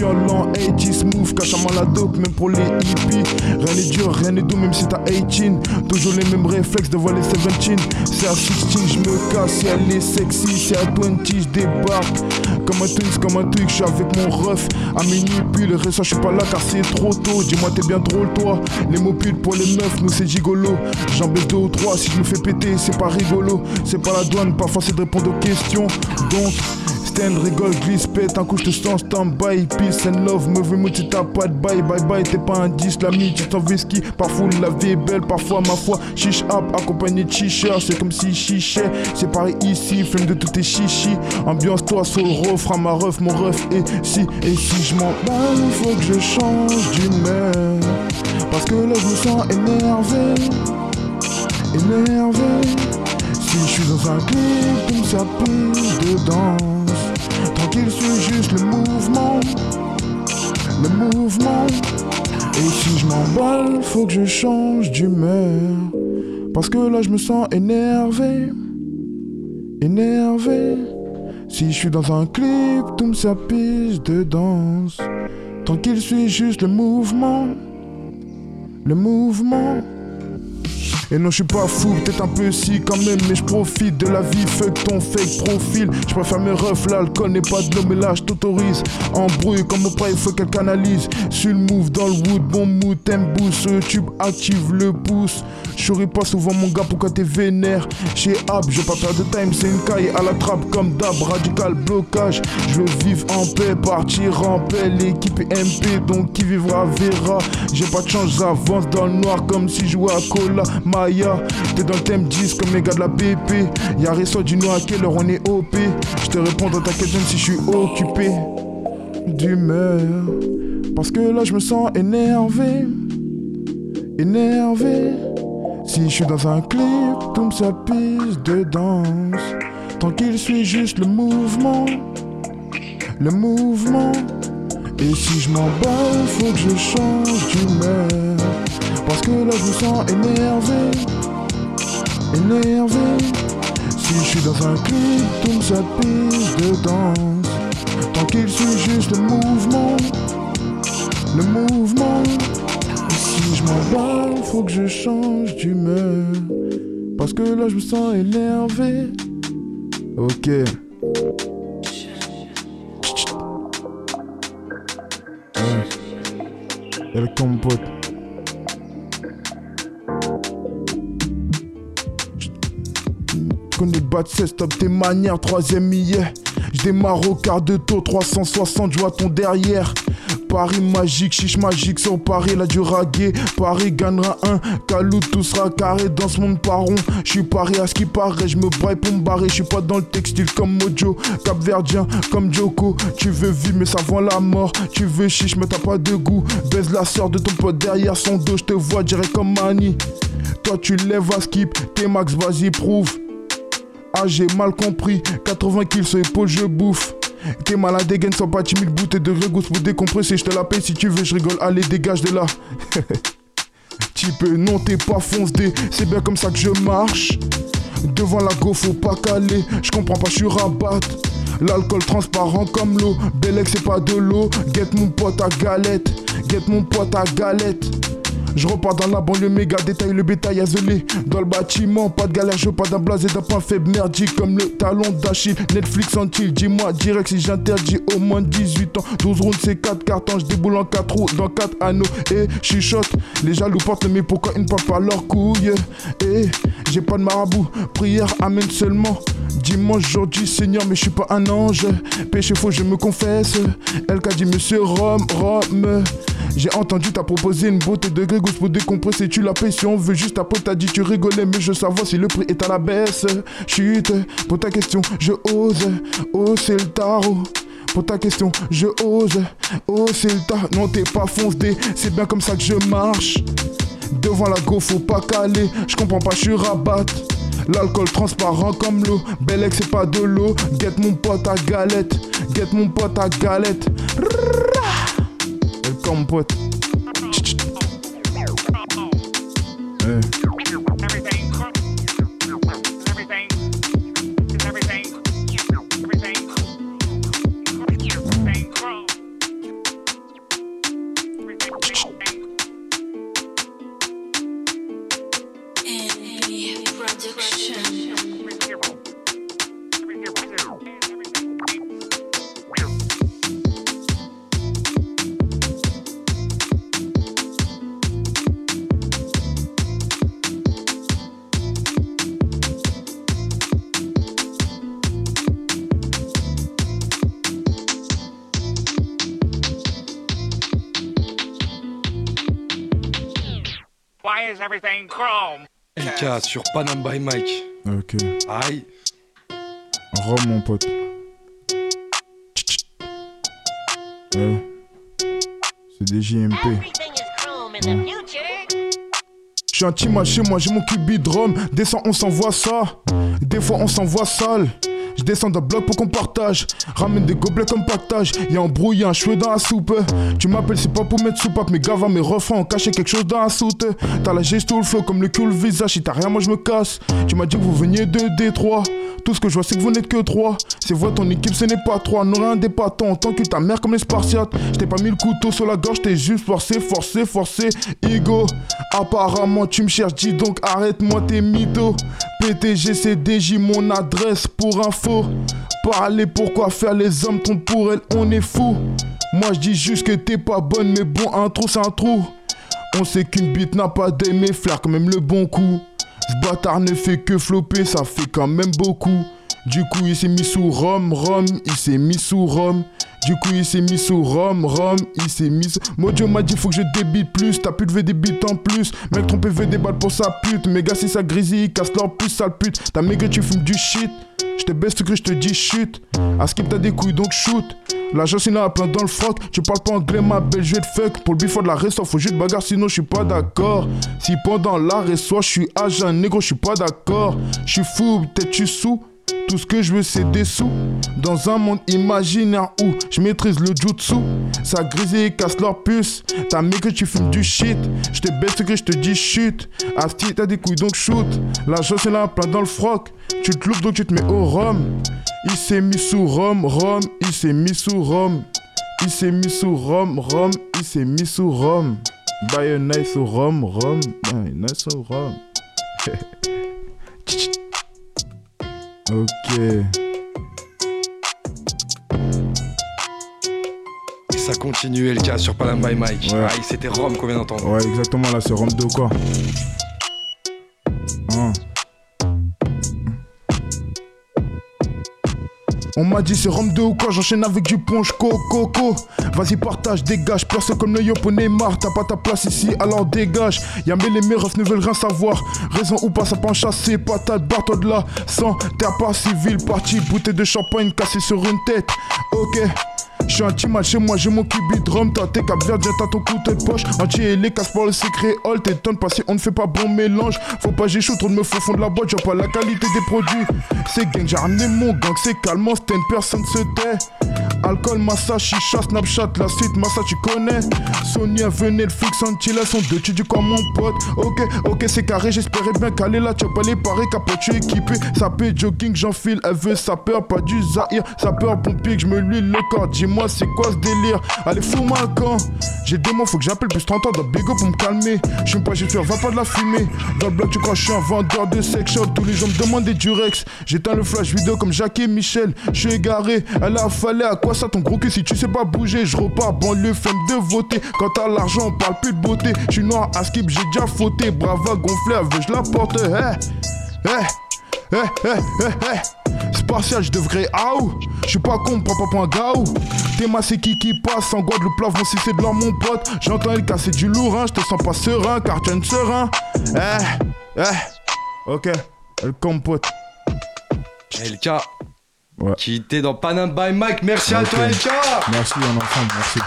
tranquille. On est plus en lent, 80 smooth, cachement la dope, même pour les hippies. Rien n'est dur, rien n'est doux, même si t'as 18. Toujours les mêmes réflexes devant les 17. C'est à 16, je me casse. Si elle est sexy, c'est à 20, je débarque. Comme un twins, comme un twig, je suis avec mon ref. À minuit, puis le reste, je suis pas là car c'est trop tôt. Dis-moi, t'es bien drôle, toi. Les putes pour les meufs, nous c'est gigolo. J'en baisse deux ou trois, si je me fais péter, c'est pas rigolo. C'est pas la douane, parfois c'est de répondre aux questions. Donc, stand, rigole, glisse, pète, un coup je te sens stand-by. Peace and love, mauvais mood si t'as pas de bye, bye bye. T'es pas un 10, l'ami, tu t'en whisky. Parfois la vie est belle, parfois ma foi. Chiche up, accompagné de chicha, c'est comme si chichait. C'est pareil ici, flemme de tout tes chichi. Ambiance toi, soul, refrain, ma ref, mon ref. Et si, et si je m'en balle, faut que je change d'humeur. Parce que là je me sens énervé, énervé. Si je suis dans un clip, tout ça pisse de Tranquille, c'est juste le mouvement, le mouvement. Et si je m'emballe, faut que je change d'humeur. Parce que là je me sens énervé, énervé. Si je suis dans un clip, tout ça pisse de danse. Tranquille, c'est juste le mouvement, le mouvement. Et non, je suis pas fou, peut-être un peu si quand même, mais je profite de la vie, fuck ton fake profil. Je préfère mes refs, l'alcool n'est pas de l'eau, mais là je t'autorise. Embrouille comme au il faut qu'elle canalise. Sur le move, dans le wood, bon mood, t'aimes boost, tube active le pouce. Je pas souvent mon gars, pourquoi t'es vénère? Chez Ab, je pas perdre de time, c'est une caille à la trappe comme d'hab, radical blocage. Je veux vivre en paix, partir en paix, l'équipe est MP, donc qui vivra verra. J'ai pas de chance, j'avance dans le noir comme si je jouais à Cola. T'es dans le thème 10 comme les gars de la BP. Y'a récent du noir à quelle heure on est OP. Je te réponds dans ta question si je suis occupé d'humeur. Parce que là je me sens énervé, énervé. Si je suis dans un clip, tout me ça pisse de danse. Tranquille, suis juste le mouvement, le mouvement. Et si je m'emballe, faut que je change d'humeur. Parce que là je me sens énervé, énervé. Si je suis dans un clip, tout me ça pisse de danse. Tranquille, suis juste le mouvement, le mouvement. Et si je m'emballe, faut que je change d'humeur. Parce que là je me sens énervé. Ok. Ouais. Y'a le compote. Connais bas de stop tes manières, troisième millet. Je démarre au quart de tour, 360, je vois ton derrière. Paris magique, chiche magique sur Paris, là du ragué. Paris gagnera un, Calou tout sera carré dans ce monde par rond. Je suis Paris à ce qui paraît, je me braille pour me barrer. Je suis pas dans le textile comme Mojo, Capverdien comme Joko. Tu veux vivre mais ça vend la mort. Tu veux chiche mais t'as pas de goût. Baise la sœur de ton pote derrière son dos, je te vois direct comme Mani. Toi tu lèves à skip, t'es max, vas-y prouve. Ah j'ai mal compris, 80 kills sur épaule je bouffe. T'es malade, dégaine, sois pas timide, bouteille de regousse pour décompresser. Je te la paye si tu veux, je rigole. Allez, dégage de là. Type, non, t'es pas fonce. C'est bien comme ça que je marche. Devant la go, faut pas caler. Je comprends pas, je suis rabat. L'alcool transparent comme l'eau. Bellec, c'est pas de l'eau. Guette mon pote à galette. Guette mon pote à galette. Je repars dans la banlieue méga, détaille le bétail isolé. Dans le bâtiment, pas de galère, je pas d'un blasé, d'un point faible merdique comme le talon d'Achille. Netflix en chill, dis-moi direct si j'interdis au moins de 18 ans. 12 rounds, c'est 4 cartons, je déboule en 4 roues dans 4 anneaux. Et chuchote, les jaloux portent mais pourquoi ils ne parlent pas leurs couilles? Et j'ai pas de marabout, prière amène seulement. Dimanche, aujourd'hui, Seigneur, mais je suis pas un ange. Péché faux, je me confesse. Elle qu'a dit, monsieur Rome, Rome. J'ai entendu t'as proposé une beauté de grégousse pour décompresser, tu la payes si on veut juste après t'as dit tu rigolais mais je savoir si le prix est à la baisse. Chute, pour ta question, je ose, oh c'est le tarot. Pour ta question, je ose, oh c'est le tarot. Non t'es pas foncé, c'est bien comme ça que je marche. Devant la go, faut pas caler, je comprends pas, je suis rabat. L'alcool transparent comme l'eau, Bellec c'est pas de l'eau. Guette mon pote à galette, guette mon pote à galette. Welcome pote. Hey. Sur Panam by Mike. Ok. Aïe. Rome, mon pote. Ouais. C'est des JMP. Je suis un team chez moi, j'ai mon cubi de rhum. Descends, on s'envoie ça. Des fois, on s'envoie sale. Je descends d'un bloc pour qu'on partage. Ramène des gobelets comme pactage. Y'a un brouille, y'a un cheveu dans la soupe. Tu m'appelles, c'est pas pour mettre soupape. Mais gava mes refrains ont caché quelque chose dans la soute. T'as la geste ou le flow comme le cul, le visage. Si t'as rien, moi je me casse. Tu m'as dit que vous veniez de Détroit. Tout ce que je vois, c'est que vous n'êtes que trois. C'est vrai, ton équipe, ce n'est pas trois. N'aurait un dépatant en tant que ta mère comme les Spartiates. Je t'ai pas mis le couteau sur la gorge, t'es juste forcé, forcé, forcé. Ego, apparemment, tu me cherches, dis donc arrête-moi tes mythos. PTG, CDJ, mon adresse pour info. Parler, pourquoi faire les hommes tombent pour elle, on est fou. Moi, je dis juste que t'es pas bonne, mais bon, un trou, c'est un trou. On sait qu'une bite n'a pas d'aimer, flaire quand même le bon coup. Ce bâtard ne fait que flopper, ça fait quand même beaucoup. Du coup, il s'est mis sous Rome, Rome, il s'est mis sous Rome. Du coup, il s'est mis sous Rome, Rome, il s'est mis sous. Mojo m'a dit faut que je débite plus. T'as plus de V des bites en plus. Mec trompé veut des balles pour sa pute. Mes gars, si ça grésille, il casse leur puce, sale pute. T'as maigre, tu fumes du shit. Je te baisse ce que je te dis, chute. À skip, t'as des couilles donc shoot. L'argent sinon a plein dans le froc. Tu parles pas anglais, ma belle, je vais te fuck. Pour le bifort de la resto, faut juste bagarre, sinon je suis pas d'accord. Si pendant l'arrêt soit je suis agent négro, je suis pas d'accord. Je suis fou, peut-être tu sous. Tout ce que je veux, c'est des sous. Dans un monde imaginaire où je maîtrise le jutsu. Ça grésille et casse leur puce. T'as mis que tu fumes du shit. Je te baisse que je te dis, chute. Asti, t'as des couilles donc shoot. L'argent c'est là, plein dans le froc. Tu te loupes donc tu te mets au rhum. Il s'est mis sous Rome, Rome, il s'est mis sous Rome. Il s'est mis sous Rome, Rome, il s'est mis sous Rome. Buy a nice Rome, Rome, buy a nice Rome. ok. Et ça continue LK sur Panam by Mike. Ouais. Aïe, c'était Rome qu'on vient d'entendre. Ouais, exactement, là c'est Rome de quoi On m'a dit c'est Rome 2 ou quoi, j'enchaîne avec du punch coco coco. Vas-y partage, dégage, personne comme le Yop Neymar, t'as pas ta place ici, alors dégage. Y'a mais les meufs ne veulent rien savoir. Raison ou pas, ça en chasser, patate, barre-toi de là. Sans terre pas civil, parti, bouteille de champagne cassée sur une tête. Ok. Je suis un team chez moi, j'ai mon cubi drum, t'as tes cap vert, t'as ton couteau de poche. Entier et les casse le secret, all t'étonnes pas si on ne fait pas bon mélange. Faut pas j'ai chaud, trop de me faux fond de la boîte, j'ai pas la qualité des produits. C'est gang, j'ai ramené mon gang, c'est calmement, c'était une personne se tait. Alcool, massage, chicha, Snapchat, la suite, massage, tu connais. Sonia, venez, le fixe, anti-là, son deux, tu dis quoi, mon pote? Ok, ok, c'est carré, j'espérais bien caler là, tu vas pas les parer, capot, tu es équipé. Sapé, jogging, j'enfile, elle veut sa peur, pas du Zahir. Sa peur, pompier, que je me l'huile le corps. Dis-moi, c'est quoi ce délire? Allez, fous-moi un camp. J'ai des mots, faut que j'appelle plus 30 ans dans Bigo pour me calmer. Je suis pas, j'espère, va pas de la fumer. Dans le bloc, tu crois, je suis un vendeur de sex shop. Tous les gens me demandent des durex. J'éteins le flash vidéo comme Jacques et Michel. Je suis égaré, elle a fallu à quoi ça ton gros cul si tu sais pas bouger Je repars banlieue femme de voter. Quand t'as l'argent on parle plus de beauté. Je suis noir à skip j'ai déjà fauté. Brava gonflé je la porte Eh Eh Eh Eh Eh Eh Spartial je devrais out Je suis pas con papa point gaou T'es ma c'est qui qui passe en Guadeloupe plafond si c'est de l'or mon pote. J'entends elle casser du lourd hein Je te sens pas serein car tu es serein. Eh Eh Ok Elle compote. LK. Qui était dans Panam by Mike. Merci à toi, LK. Merci en ensemble, merci.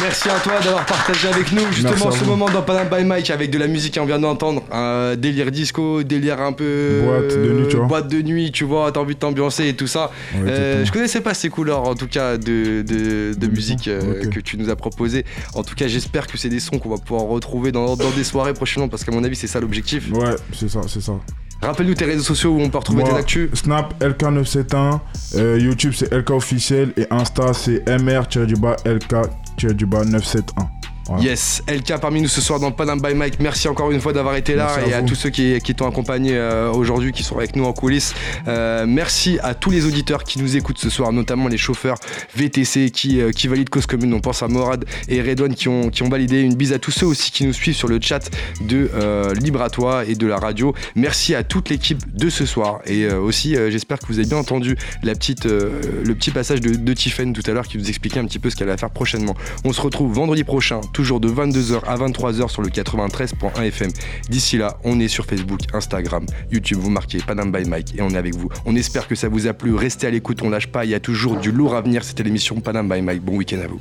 Merci à toi d'avoir partagé avec nous justement ce vous. moment dans Panam by Mike avec de la musique qu'on vient d'entendre. Un délire disco, délire un peu. Boîte de nuit, tu vois. Boîte de nuit, tu vois, t'as envie de t'ambiancer et tout ça. Ouais, Euh, je connaissais pas ces couleurs en tout cas de, de, de musique euh, que tu nous as proposé. En tout cas, j'espère que c'est des sons qu'on va pouvoir retrouver dans, dans des soirées prochainement parce qu'à mon avis, c'est ça l'objectif. Ouais, c'est ça, c'est ça. Rappelle-nous tes réseaux sociaux où on peut retrouver Moi, tes actus. Snap LK971, euh, YouTube c'est LK officiel et Insta c'est MR-LK-971. Voilà. Yes, LK parmi nous ce soir dans Panam by Mike. Merci encore une fois d'avoir été là Merci et à tous ceux qui, qui t'ont accompagné euh, aujourd'hui, qui sont avec nous en coulisses. Euh, merci à tous les auditeurs qui nous écoutent ce soir, notamment les chauffeurs VTC qui, euh, qui valident Cause Commune. On pense à Morad et Redouane qui ont, qui ont validé. Une bise à tous ceux aussi qui nous suivent sur le chat de Libre à toi et de la radio. Merci à toute l'équipe de ce soir. Et aussi, j'espère que vous avez bien entendu la petite, le petit passage de, de Tiffen tout à l'heure qui nous expliquait un petit peu ce qu'elle va faire prochainement. On se retrouve vendredi prochain, toujours de 22h à 23h sur le 93.1 FM. D'ici là, on est sur Facebook, Instagram, YouTube, vous marquez Panam by Mike et on est avec vous. On espère que ça vous a plu, restez à l'écoute, on lâche pas, il y a toujours du lourd à venir, c'était l'émission Panam by Mike. Bon week-end à vous.